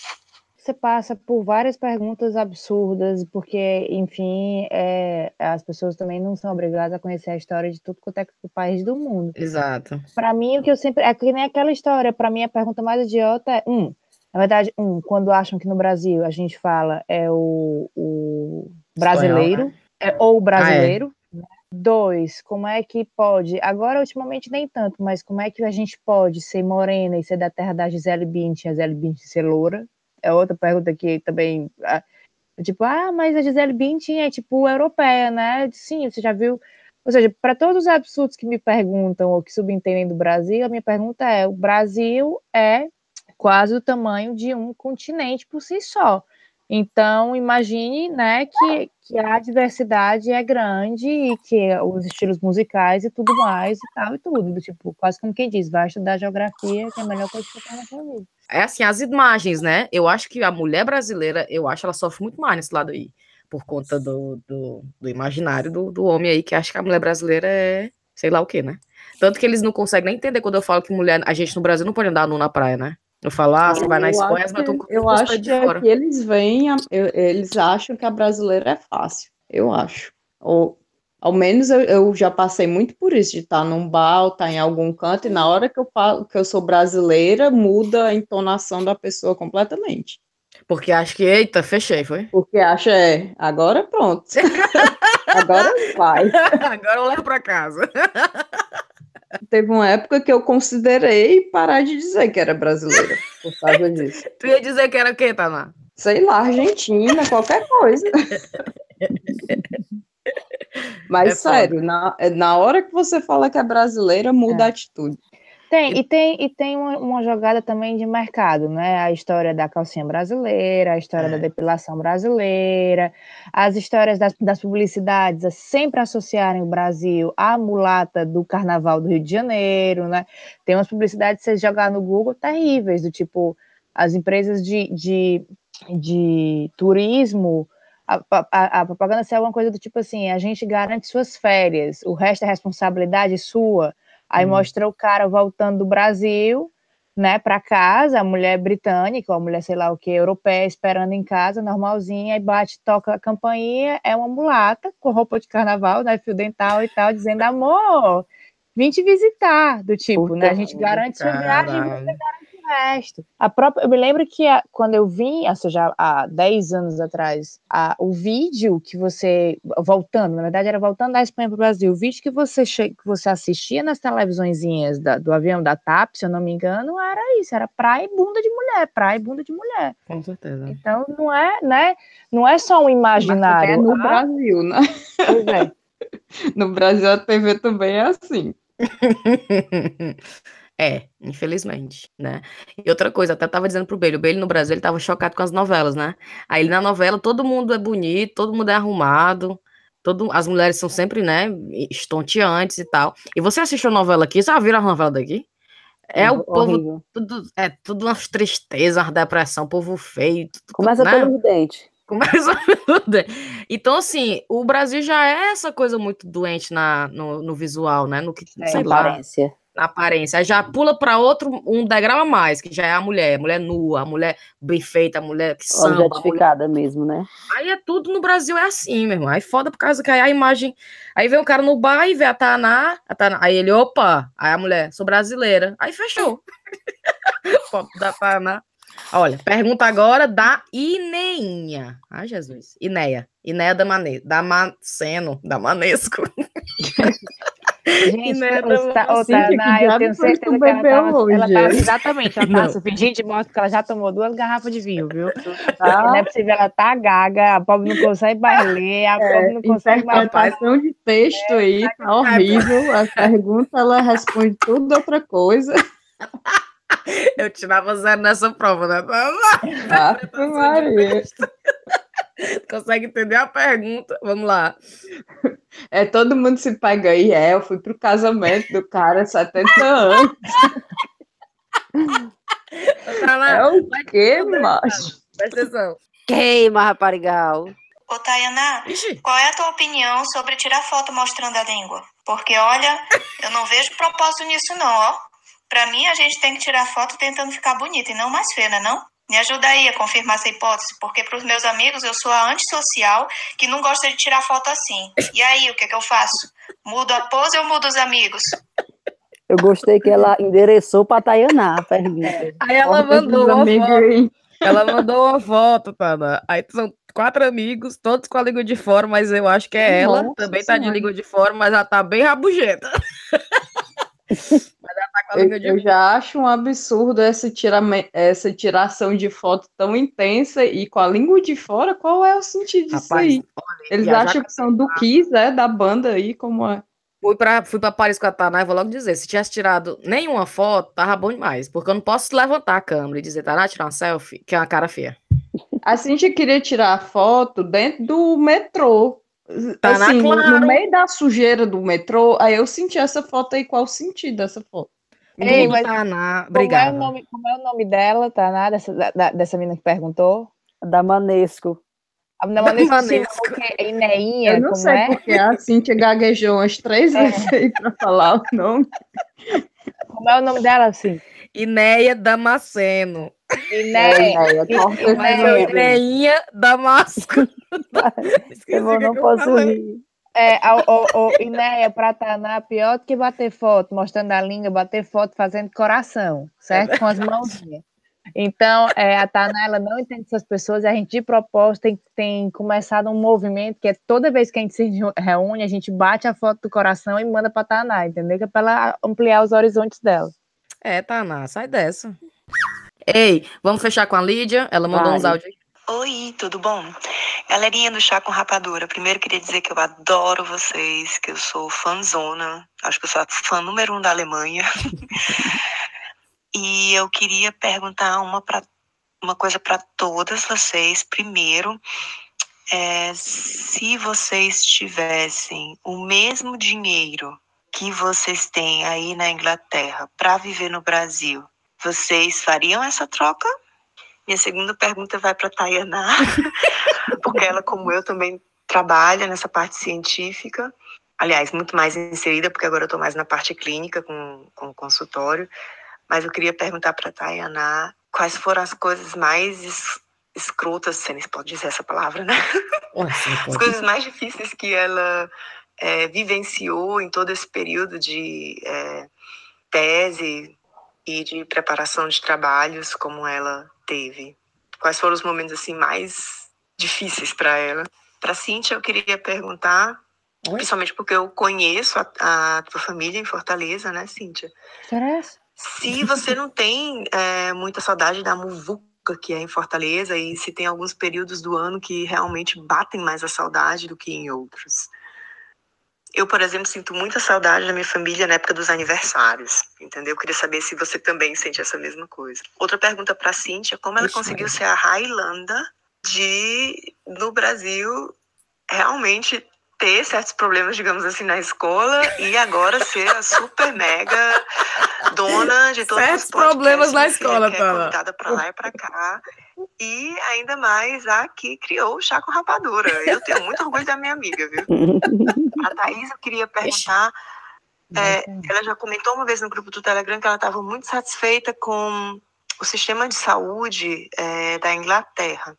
Você passa por várias perguntas absurdas, porque, enfim, é, as pessoas também não são obrigadas a conhecer a história de tudo quanto é o país do mundo. Exato. Para mim, o que eu sempre. É que nem aquela história, para mim, a pergunta mais idiota é: um, na verdade, um, quando acham que no Brasil a gente fala é o, o brasileiro, Espanhol, né? é, ou brasileiro, ah, é. Dois, como é que pode, agora ultimamente nem tanto, mas como é que a gente pode ser morena e ser da terra da Gisele Bündchen, a Gisele Bündchen ser loura? É outra pergunta que também, tipo, ah, mas a Gisele Bündchen é tipo europeia, né? Sim, você já viu? Ou seja, para todos os absurdos que me perguntam ou que subentendem do Brasil, a minha pergunta é: o Brasil é quase o tamanho de um continente por si só. Então, imagine né, que, que a diversidade é grande e que os estilos musicais e tudo mais e tal e tudo. Tipo, quase como quem diz, vai estudar geografia, que é a melhor coisa que você tem na sua vida. É assim, as imagens, né? Eu acho que a mulher brasileira, eu acho que ela sofre muito mais nesse lado aí, por conta do, do, do imaginário do, do homem aí, que acha que a mulher brasileira é sei lá o quê, né? Tanto que eles não conseguem nem entender quando eu falo que mulher, a gente no Brasil não pode andar nu na praia, né? Eu falo, ah, você vai na Espanha, mas eu tô Eu acho que é que eles vêm, eles acham que a brasileira é fácil. Eu acho. Ou, ao menos eu, eu já passei muito por isso, de estar num bar, estar em algum canto, e na hora que eu falo que eu sou brasileira, muda a entonação da pessoa completamente. Porque acho que, eita, fechei, foi? Porque acha, é, agora pronto. agora vai. agora eu levo para casa. Teve uma época que eu considerei parar de dizer que era brasileira por causa disso. Tu ia dizer que era o quê, Tana? Sei lá, Argentina, qualquer coisa. Mas é sério, na, na hora que você fala que é brasileira, muda é. a atitude. Tem, e tem, e tem uma, uma, jogada também de mercado, né? A história da calcinha brasileira, a história é. da depilação brasileira, as histórias das, das publicidades a sempre associarem o Brasil à mulata do carnaval do Rio de Janeiro, né? Tem umas publicidades, se você jogar no Google, terríveis, do tipo, as empresas de, de, de turismo. A, a, a propaganda é alguma coisa do tipo assim: a gente garante suas férias, o resto é responsabilidade sua. Aí hum. mostra o cara voltando do Brasil, né, para casa, a mulher britânica, ou a mulher, sei lá o que, europeia, esperando em casa, normalzinha, aí bate, toca a campainha, é uma mulata com roupa de carnaval, né, fio dental e tal, dizendo, amor, vim te visitar, do tipo, Puta né, a gente garante sua viagem, você garante resto. A própria, eu me lembro que a, quando eu vim, ou seja, há 10 anos atrás, a, o vídeo que você, voltando, na verdade era voltando da Espanha para o Brasil, o vídeo que você, que você assistia nas televisõezinhas da, do avião da TAP, se eu não me engano, era isso, era praia e bunda de mulher, praia e bunda de mulher. Com certeza. Então não é, né, não é só um imaginário. Mas é no ah, Brasil, né? Pois é. no Brasil a TV também é assim. É, infelizmente, né. E outra coisa, até estava dizendo pro Bale, o Bale no Brasil ele estava chocado com as novelas, né. Aí na novela todo mundo é bonito, todo mundo é arrumado, todo as mulheres são sempre, né, estonteantes e tal. E você assistiu a novela aqui, já viram a novela daqui? É o povo, tudo, é tudo umas tristezas, uma depressão, povo feio. Tudo, Começa né? pelo dente. Começa Então, assim, o Brasil já é essa coisa muito doente na, no, no visual, né? No que, é, sei lá. Aparência na aparência. Aí já pula para outro, um degrau a mais, que já é a mulher, a mulher nua, a mulher bem feita, a mulher que samba. Objetificada mulher... mesmo, né? Aí é tudo no Brasil, é assim, meu irmão. Aí foda por causa que aí a imagem. Aí vem o cara no bar e vê a Taná, a Taná aí ele, opa, aí a mulher, sou brasileira. Aí fechou. Foto da Taná. Olha, pergunta agora da Ineinha. Ai, Jesus. Ineia. Ineia da Mane... da Maceno, Gente, está, outra, não, eu tenho certeza que ela tava, ela tava, exatamente, ela tava fingindo de morte porque ela já tomou duas garrafas de vinho, viu? Ah. Não é possível, ela tá gaga, a pobre não consegue mais ler, a é, pobre não consegue mais... Interpretação de texto é, aí, tá horrível, a pergunta ela responde tudo outra coisa. Eu tirava zero nessa prova, né? Ah, Maria. Consegue entender a pergunta? Vamos lá. É, todo mundo se pega aí. É, eu fui pro casamento do cara 70 anos. Tá lá. É o quê, macho? Presta atenção. Queima, raparigal. Ô, Tayana, qual é a tua opinião sobre tirar foto mostrando a língua? Porque, olha, eu não vejo propósito nisso, não, ó. Pra mim, a gente tem que tirar foto tentando ficar bonita e não mais feia, né, não? Me ajuda aí a confirmar essa hipótese, porque para os meus amigos eu sou a antissocial que não gosta de tirar foto assim. E aí, o que, é que eu faço? Mudo a pose ou mudo os amigos? Eu gostei que ela endereçou para Tayaná a pergunta. Aí ela mandou uma foto. Ela mandou uma foto, Tana. Aí são quatro amigos, todos com a língua de fora, mas eu acho que é ela. Nossa Também tá de Senhora. língua de fora, mas ela tá bem rabugenta. tá Eu, eu já acho um absurdo essa, tirame- essa tiração de foto tão intensa e com a língua de fora. Qual é o sentido disso Rapaz, aí? Eles viajar acham que são do Kiss, é? Da banda aí, como é? Fui pra, fui pra Paris com a Taná e vou logo dizer, se tivesse tirado nenhuma foto, tava bom demais. Porque eu não posso levantar a câmera e dizer, Taná, tirar uma selfie, que é uma cara feia. A Cintia queria tirar a foto dentro do metrô. Tá na assim, no- claro. no meio da sujeira do metrô, aí eu senti essa foto aí, qual o sentido dessa foto? Ei, mas Taná, como é, obrigada. o nome, como é o nome dela, Taná, dessa, da- da- dessa menina que perguntou? Da Manesco. A da Manesco, sim, Manesco. porque é Ineinha, Eu não como sei é? porque a Cintia gaguejou umas três vezes aí pra falar o nome. Como é o nome dela, assim? Inéia Damasceno. Inéia. É, Ineinha Damasco. Eu não posso rir. É, a, o, o Inéia pra Taná, pior do que bater foto, mostrando a língua, bater foto fazendo coração, certo? Com as mãozinhas. Então, é, a Taná, ela não entende essas pessoas, e a gente, de propósito, tem, tem começado um movimento que é toda vez que a gente se reúne, a gente bate a foto do coração e manda pra Taná, entendeu? Que é pra ela ampliar os horizontes dela. É, Taná, sai dessa. Ei, vamos fechar com a Lídia? Ela mandou uns Vai. áudios. Oi, tudo bom? Galerinha do Chá com Rapadura, primeiro queria dizer que eu adoro vocês, que eu sou fãzona, acho que eu sou a fã número um da Alemanha. e eu queria perguntar uma, pra, uma coisa para todas vocês. Primeiro, é, se vocês tivessem o mesmo dinheiro que vocês têm aí na Inglaterra para viver no Brasil, vocês fariam essa troca? Minha segunda pergunta vai para a Tayaná, porque ela, como eu, também trabalha nessa parte científica. Aliás, muito mais inserida, porque agora eu estou mais na parte clínica com, com o consultório. Mas eu queria perguntar para a Tayaná quais foram as coisas mais es- escrotas, se nem se pode dizer essa palavra, né? Sim, As coisas mais difíceis que ela eh, vivenciou em todo esse período de eh, tese e de preparação de trabalhos, como ela teve. Quais foram os momentos assim mais difíceis para ela? Para Cíntia, eu queria perguntar, Oi? principalmente porque eu conheço a, a tua família em Fortaleza, né, Cíntia? Interessa? Se você não tem é, muita saudade da muvuca que é em Fortaleza e se tem alguns períodos do ano que realmente batem mais a saudade do que em outros. Eu, por exemplo, sinto muita saudade da minha família na época dos aniversários, entendeu? Eu queria saber se você também sente essa mesma coisa. Outra pergunta para Cíntia, como ela Ixi, conseguiu Maria. ser a Highlander de, no Brasil, realmente ter certos problemas, digamos assim, na escola e agora ser a super mega dona de todos Certos os podcasts, problemas na filha, escola, é Tana. convidada pra lá e pra cá. E ainda mais a que criou o chá com rapadura. Eu tenho muito orgulho da minha amiga, viu? A Thaís, eu queria perguntar. é, ela já comentou uma vez no grupo do Telegram que ela estava muito satisfeita com o sistema de saúde é, da Inglaterra.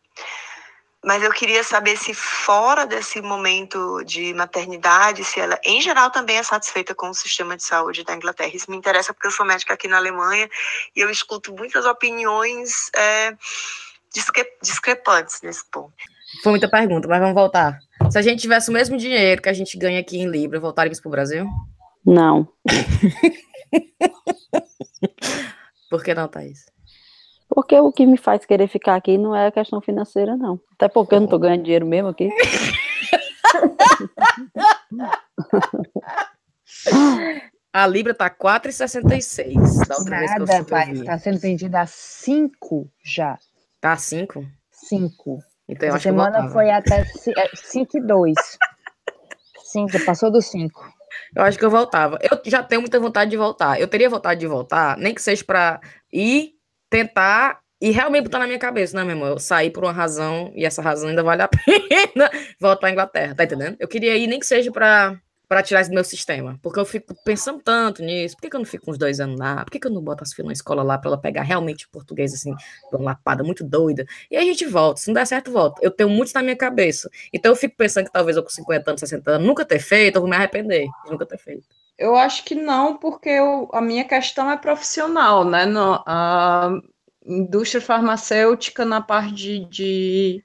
Mas eu queria saber se fora desse momento de maternidade, se ela, em geral, também é satisfeita com o sistema de saúde da Inglaterra. Isso me interessa porque eu sou médica aqui na Alemanha e eu escuto muitas opiniões é, discre- discrepantes nesse ponto. Foi muita pergunta, mas vamos voltar. Se a gente tivesse o mesmo dinheiro que a gente ganha aqui em Libra, voltaríamos pro Brasil? Não. Por que não, Thaís? Porque o que me faz querer ficar aqui não é a questão financeira, não. Até porque eu não tô ganhando dinheiro mesmo aqui. A Libra tá 4,66. Da outra Nada, vez que eu pai. Tá sendo vendida a 5 já. Tá a 5? 5. Então Essa semana que foi até 5 e 2. 5, passou do 5. Eu acho que eu voltava. Eu já tenho muita vontade de voltar. Eu teria vontade de voltar, nem que seja para ir tentar e realmente botar na minha cabeça, né, meu irmão? Eu saí por uma razão e essa razão ainda vale a pena voltar à Inglaterra, tá entendendo? Eu queria ir nem que seja para para tirar isso do meu sistema. Porque eu fico pensando tanto nisso. Por que, que eu não fico uns dois anos lá? Por que, que eu não boto as filhas na escola lá para ela pegar realmente português, assim, uma lapada muito doida? E aí a gente volta. Se não der certo, volta. Eu tenho muito na minha cabeça. Então eu fico pensando que talvez eu com 50 anos, 60 anos, nunca ter feito, eu vou me arrepender de nunca ter feito. Eu acho que não, porque eu, a minha questão é profissional, né? No, a indústria farmacêutica na parte de, de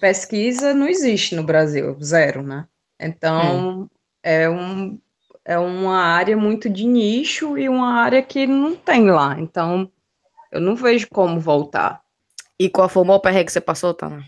pesquisa não existe no Brasil, zero, né? Então, hum é, um, é uma área muito de nicho e uma área que não tem lá. Então, eu não vejo como voltar. E qual foi o maior perrengue que você passou, Tana?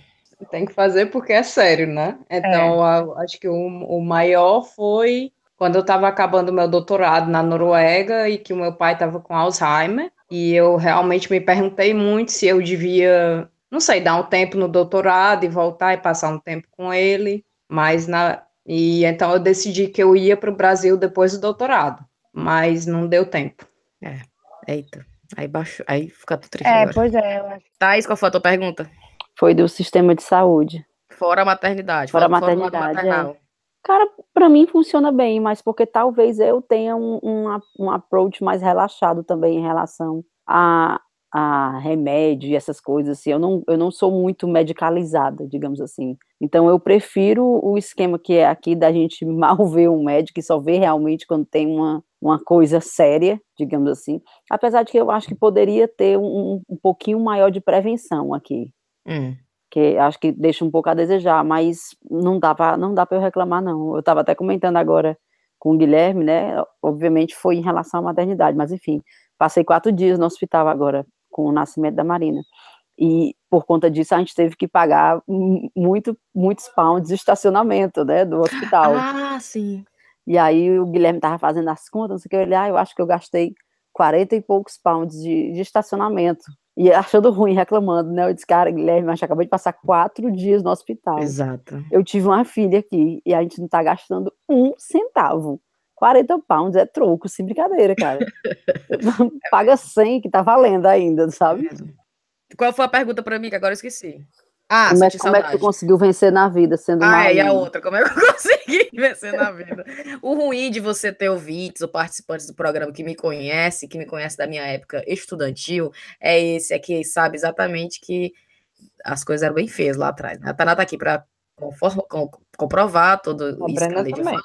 Tem que fazer porque é sério, né? Então, é. acho que o, o maior foi quando eu estava acabando meu doutorado na Noruega e que o meu pai estava com Alzheimer. E eu realmente me perguntei muito se eu devia, não sei, dar um tempo no doutorado e voltar e passar um tempo com ele. Mas na, e então eu decidi que eu ia para o Brasil depois do doutorado, mas não deu tempo. É, eita. Aí baixo, aí fica tudo triste. É, agora. pois é. Eu acho. Thaís, qual foi a tua pergunta? Foi do sistema de saúde. Fora a maternidade. Fora, a maternidade. é. Cara, para mim funciona bem, mas porque talvez eu tenha um, um, um approach mais relaxado também em relação a, a remédio e essas coisas, assim, eu não, eu não sou muito medicalizada, digamos assim. Então eu prefiro o esquema que é aqui da gente mal ver um médico e só ver realmente quando tem uma, uma coisa séria, digamos assim. Apesar de que eu acho que poderia ter um, um pouquinho maior de prevenção aqui. Hum. Que acho que deixa um pouco a desejar, mas não dá para não dá para eu reclamar não. Eu estava até comentando agora com o Guilherme, né? Obviamente foi em relação à maternidade, mas enfim, passei quatro dias no hospital agora com o nascimento da Marina. E por conta disso a gente teve que pagar muito, muitos pounds de estacionamento, né, do hospital. Ah, sim. E aí o Guilherme estava fazendo as contas, não sei o que, eu ah, eu acho que eu gastei 40 e poucos pounds de, de estacionamento. E achando ruim, reclamando, né? Eu disse, cara, Guilherme, gente acabou de passar quatro dias no hospital. Exato. Eu tive uma filha aqui e a gente não tá gastando um centavo. 40 pounds é troco, sem brincadeira, cara. Paga 100 que tá valendo ainda, sabe? Qual foi a pergunta para mim que agora eu esqueci? Ah, como, é, como é, que tu conseguiu vencer na vida sendo Ah, e a outra, como é que eu consegui vencer na vida? o ruim de você ter ouvintes ou participantes do programa que me conhece, que me conhece da minha época estudantil, é esse, é que sabe exatamente que as coisas eram bem feias lá atrás. Né? A Taná tá aqui para comprovar tudo a isso que a Lídia falou.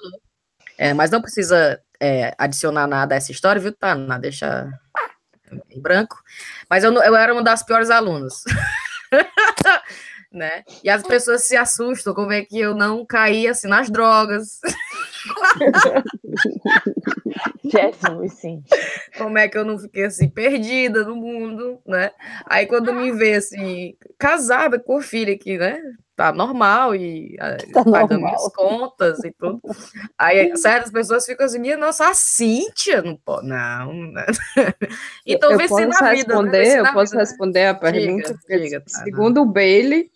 É, mas não precisa é, adicionar nada a essa história, viu, Tá? Deixa em branco. Mas eu, eu era uma das piores alunas. né? E as pessoas se assustam como é que eu não caí assim nas drogas. Jesus, sim. Como é que eu não fiquei assim perdida no mundo, né? Aí quando me vê assim casada com filha aqui, né? Tá normal e ah, tá pagando normal. as contas e tudo. Aí certas pessoas ficam assim, minha nossa, a Cíntia não pode, não. Né? Então eu venci na vida. Responder, né? eu posso vida, responder né? a pergunta. Diga, diga, tá, segundo o Bailey,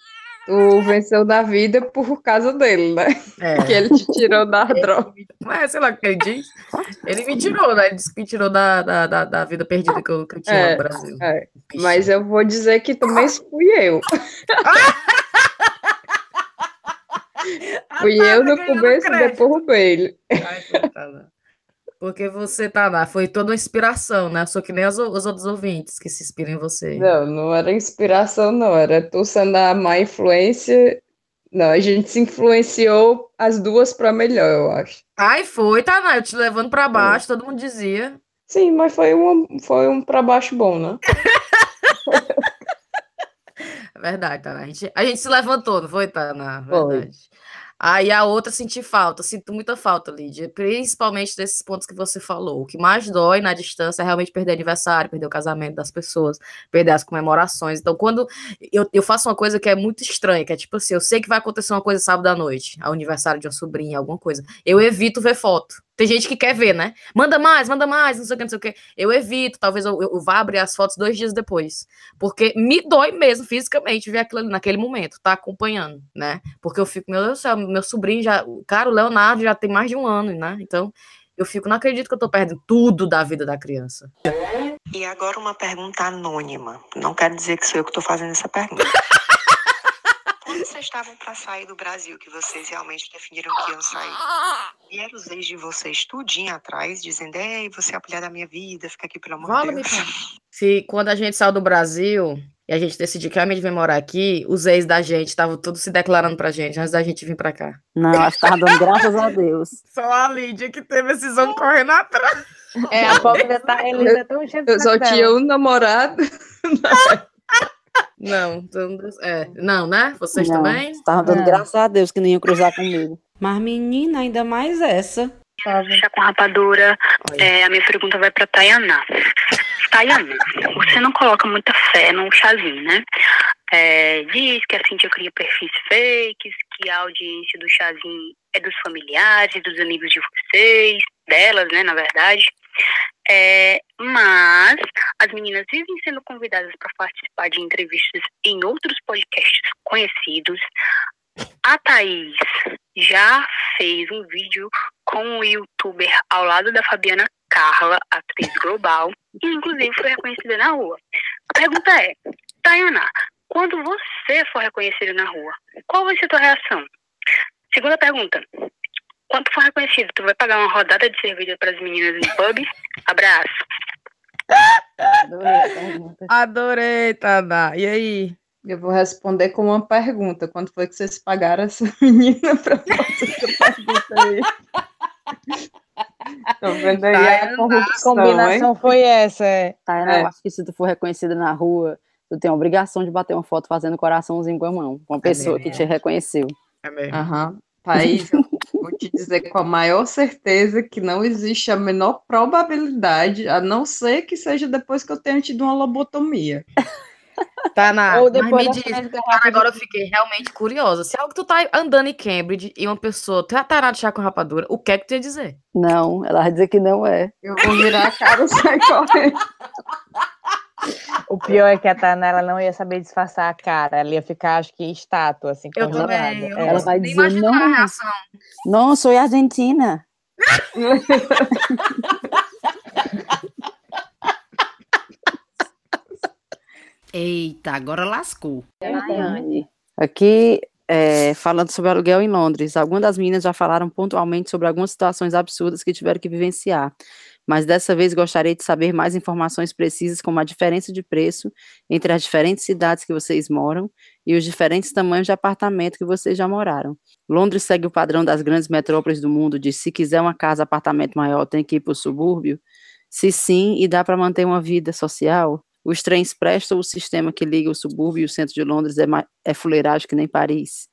tu venceu da vida por causa dele, né? É. Que ele te tirou da droga. Mas sei lá o que ele diz. Ele me tirou, né? Ele disse que me tirou da, da, da, da vida perdida que eu, que eu tinha é, no Brasil. É. Mas eu vou dizer que também fui eu. Fui eu no começo e depois o Bailey. Ai, coitada. Porque você lá, foi toda uma inspiração, né? Só que nem os, os outros ouvintes que se inspiram em você. Não, não era inspiração, não. Era tu sendo a má influência. Não, a gente se influenciou as duas para melhor, eu acho. Ai, foi, tá, né? Eu te levando para baixo, todo mundo dizia. Sim, mas foi um, foi um para baixo bom, né? É verdade, tá? A gente, a gente se levantou, não foi? Na verdade. Foi. Aí a outra senti falta, sinto muita falta, Lídia, principalmente desses pontos que você falou. O que mais dói na distância é realmente perder aniversário, perder o casamento das pessoas, perder as comemorações. Então, quando eu, eu faço uma coisa que é muito estranha, que é tipo assim, eu sei que vai acontecer uma coisa sábado à noite, ao aniversário de uma sobrinha, alguma coisa, eu evito ver foto. Tem gente que quer ver, né? Manda mais, manda mais, não sei o que, não sei o que. Eu evito, talvez eu, eu vá abrir as fotos dois dias depois. Porque me dói mesmo fisicamente ver aquilo ali naquele momento, tá acompanhando, né? Porque eu fico, meu Deus do céu, meu sobrinho já. Cara, o Leonardo já tem mais de um ano, né? Então, eu fico, não acredito que eu tô perdendo tudo da vida da criança. E agora uma pergunta anônima. Não quero dizer que sou eu que tô fazendo essa pergunta. Estavam para sair do Brasil, que vocês realmente definiram que iam sair, vieram os ex de vocês tudinho atrás, dizendo, ei, você é a mulher da minha vida, fica aqui pelo amor de Deus. Se quando a gente saiu do Brasil e a gente decidiu que realmente vem morar aqui, os ex da gente estavam todos se declarando pra gente antes da gente vir pra cá. Não, acho que tava dando graças a Deus. Só a Lídia que teve esses homens correndo atrás. É, a pobre tá, tá um chefe Eu só tinha um namorado. Não, então, é, não, né? Vocês Não, também? Tava dando Não. graças a Deus que não iam cruzar comigo. Mas, menina, ainda mais essa. Chá com rapadura, é, a minha pergunta vai para Tayaná. Tayaná, você não coloca muita fé no chazinho, né? É, diz que a Cintia cria perfis fakes, que a audiência do chazinho é dos familiares dos amigos de vocês, delas, né, na verdade. É, mas as meninas vivem sendo convidadas para participar de entrevistas em outros podcasts conhecidos. A Thaís já fez um vídeo com um youtuber ao lado da Fabiana Carla, atriz global, e inclusive foi reconhecida na rua. A pergunta é, Tayana, quando você for reconhecida na rua, qual vai ser a tua reação? Segunda pergunta, quando tu for reconhecido, tu vai pagar uma rodada de cerveja para as meninas no pub? Abraço. Adorei, Tadá. E aí? Eu vou responder com uma pergunta. Quando foi que vocês pagaram essa menina para fazer essa pergunta aí? Tô vendo aí a Que corrupção, combinação hein? foi essa? É. É. eu acho que se tu for reconhecida na rua, tu tem a obrigação de bater uma foto fazendo coraçãozinho com a mão, com uma pessoa que te reconheceu. É mesmo. Aham. Thaís, eu vou te dizer com a maior certeza que não existe a menor probabilidade, a não ser que seja depois que eu tenha tido uma lobotomia. Tá na. Ou depois me diz, cara, agora eu fiquei realmente curiosa. Se é algo que tu tá andando em Cambridge e uma pessoa tá tarada de chá com rapadura, o que é que tu ia dizer? Não, ela vai dizer que não é. Eu vou virar a cara e sair correndo. O pior é que a Tana ela não ia saber disfarçar a cara, ela ia ficar, acho que, estátua, assim, Eu congelada. também. Eu É. Ela vai nem dizer, é a não, reação. não, sou argentina. Eita, agora lascou. Aqui, é, falando sobre aluguel em Londres, algumas das meninas já falaram pontualmente sobre algumas situações absurdas que tiveram que vivenciar, mas dessa vez gostaria de saber mais informações precisas como a diferença de preço entre as diferentes cidades que vocês moram e os diferentes tamanhos de apartamento que vocês já moraram. Londres segue o padrão das grandes metrópoles do mundo de se quiser uma casa, apartamento maior, tem que ir para o subúrbio? Se sim, e dá para manter uma vida social? Os trens prestam o sistema que liga o subúrbio e o centro de Londres é, é fuleiragem que nem Paris.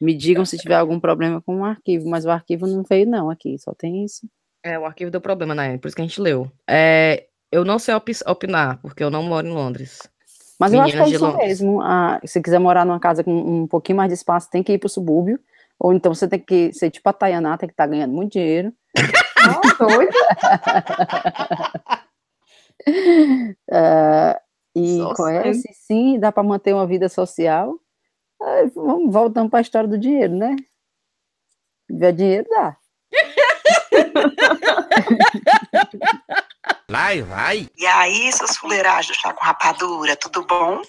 Me digam se tiver algum problema com o arquivo, mas o arquivo não veio não aqui, só tem isso. É, o arquivo deu problema, né? Por isso que a gente leu. É, eu não sei opi- opinar, porque eu não moro em Londres. Mas eu acho que é Meninas isso Londres. mesmo. ah, se quiser morar numa casa com um pouquinho mais de espaço, tem que ir para o subúrbio. Ou então você tem que ser tipo a Tayaná, tem que estar ganhando muito dinheiro. Ah, doido. Ah, e Só conhece, sim, dá para manter uma vida social. Ah, vamos voltando para a história do dinheiro, né? Se tiver dinheiro, dá. Vai, vai. E aí, seus fuleiragens do chá com rapadura, tudo bom?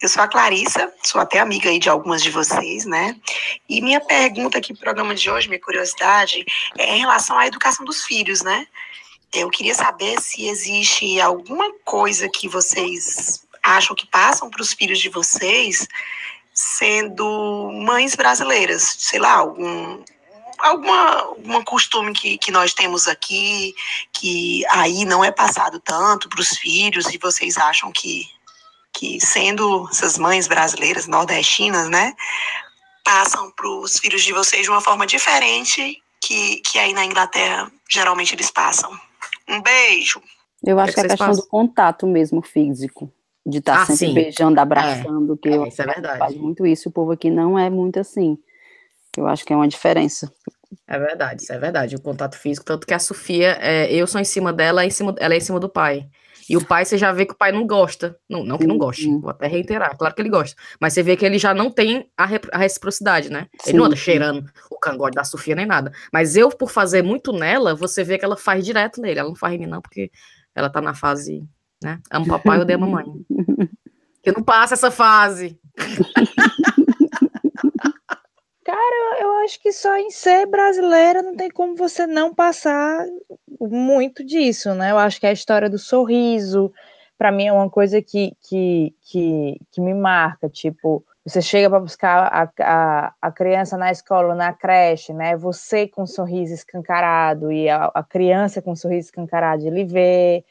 Eu sou a Clarissa, sou até amiga aí de algumas de vocês, né? E minha pergunta aqui pro programa de hoje, minha curiosidade, é em relação à educação dos filhos, né? Eu queria saber se existe alguma coisa que vocês acham que passam para os filhos de vocês sendo mães brasileiras, sei lá, algum alguma, alguma costume que, que nós temos aqui, que aí não é passado tanto para os filhos, e vocês acham que, que sendo essas mães brasileiras, nordestinas, né, passam para os filhos de vocês de uma forma diferente que, que aí na Inglaterra geralmente eles passam. Um beijo. Eu acho que que, é vocês questão do passam? contato mesmo físico. De estar Ah, sempre sim. beijando, abraçando, que É, eu isso é verdade. faz muito isso, o povo aqui não é muito assim. Eu acho que é uma diferença. É verdade, isso é verdade. O contato físico, tanto que a Sofia, é, eu sou em cima dela, em cima, ela é em cima do pai. E o pai, você já vê que o pai não gosta. Não, não que não goste, vou até reiterar, claro que ele gosta. Mas você vê que ele já não tem a, a reciprocidade, né? Ele Sim, não anda cheirando o cangote da Sofia nem nada. Mas eu, por fazer muito nela, você vê que ela faz direto nele. Ela não faz em mim, não, porque ela tá na fase, né? Amo papai, odeio a mamãe. Que não passa essa fase. Cara, eu acho que só em ser brasileira não tem como você não passar muito disso, né? Eu acho que a história do sorriso, para mim, é uma coisa que, que, que, que me marca. Tipo, você chega para buscar a, a, a criança na escola, na creche, né? Você com um sorriso escancarado e a, a criança com um sorriso escancarado, ele vê.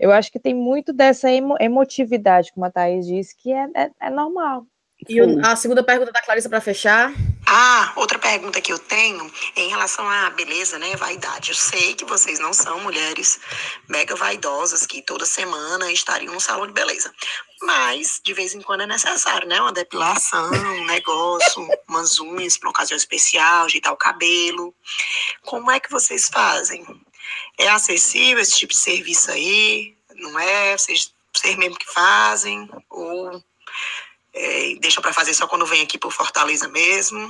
Eu acho que tem muito dessa emo, emotividade, como a Thaís disse, que é, é, é normal. E o- a segunda pergunta da Clarissa para fechar. Ah, outra pergunta que eu tenho é em relação à beleza, né? Vaidade. Eu sei que vocês não são mulheres mega vaidosas que toda semana estariam no salão de beleza. Mas, de vez em quando é necessário, né? Uma depilação, um negócio, umas unhas para uma ocasião especial, ajeitar o cabelo. Como é que vocês fazem? É acessível esse tipo de serviço aí? Não é? Vocês, vocês mesmo que fazem? Ou é, deixa para fazer só quando vem aqui por Fortaleza mesmo?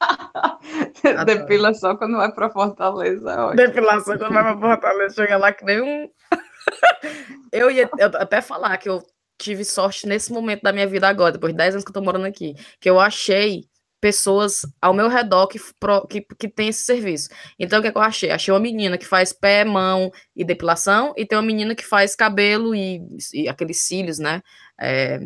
Depila só quando vai pra Fortaleza. é ótimo. Depilação quando vai pra Fortaleza, chega lá que nem um. eu ia eu até falar que eu tive sorte nesse momento da minha vida agora, depois de 10 anos que eu tô morando aqui, que eu achei pessoas ao meu redor que, que, que tem esse serviço. Então, o que, é que eu achei? Achei uma menina que faz pé, mão e depilação, e tem uma menina que faz cabelo e, e aqueles cílios, né? É,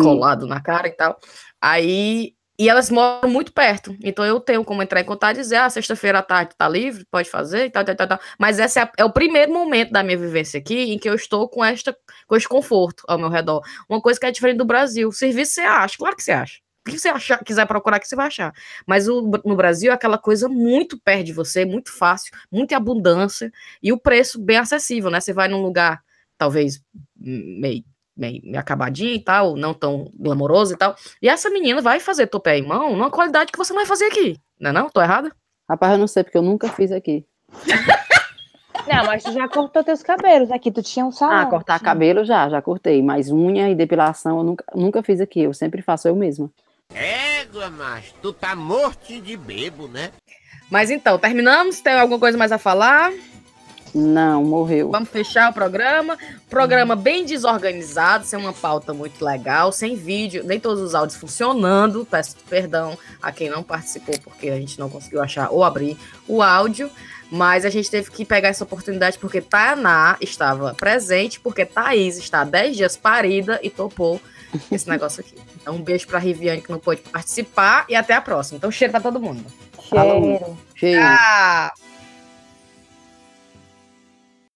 colado na cara e tal. Aí. E elas moram muito perto. Então eu tenho como entrar em contato e dizer: ah, sexta-feira à tarde tá livre, pode fazer e tal, tal, tal, tal. Mas esse é, é o primeiro momento da minha vivência aqui em que eu estou com, esta, com este conforto ao meu redor. Uma coisa que é diferente do Brasil. Serviço você acha, claro que você acha. O que você achar, quiser procurar, que você vai achar. Mas o, no Brasil é aquela coisa muito perto de você, muito fácil, muita abundância e o preço bem acessível, né? Você vai num lugar, talvez, hum, meio meio, acabadinho e tal, não tão glamouroso e tal. E essa menina vai fazer topé em mão numa qualidade que você não vai fazer aqui. Não é não? Tô errada? Rapaz, eu não sei, porque eu nunca fiz aqui. Não, mas tu já cortou teus cabelos aqui, tu tinha um salão. Ah, cortar cabelo já, já cortei. Mas unha e depilação eu nunca, nunca fiz aqui. Eu sempre faço eu mesma. Égua, macho, tu tá morto de bebo, né? Mas então, terminamos? Tem alguma coisa mais a falar? Não, morreu. Vamos fechar o programa. Programa bem desorganizado, sem uma pauta muito legal, sem vídeo, nem todos os áudios funcionando. Peço perdão a quem não participou, porque a gente não conseguiu achar ou abrir o áudio. Mas a gente teve que pegar essa oportunidade porque Tainá estava presente, porque Thaís está há 10 dias parida e topou esse negócio aqui. Então, um beijo pra Riviane que não pôde participar e até a próxima. Então, cheiro pra todo mundo. Cheiro. Cheiro. Tchau.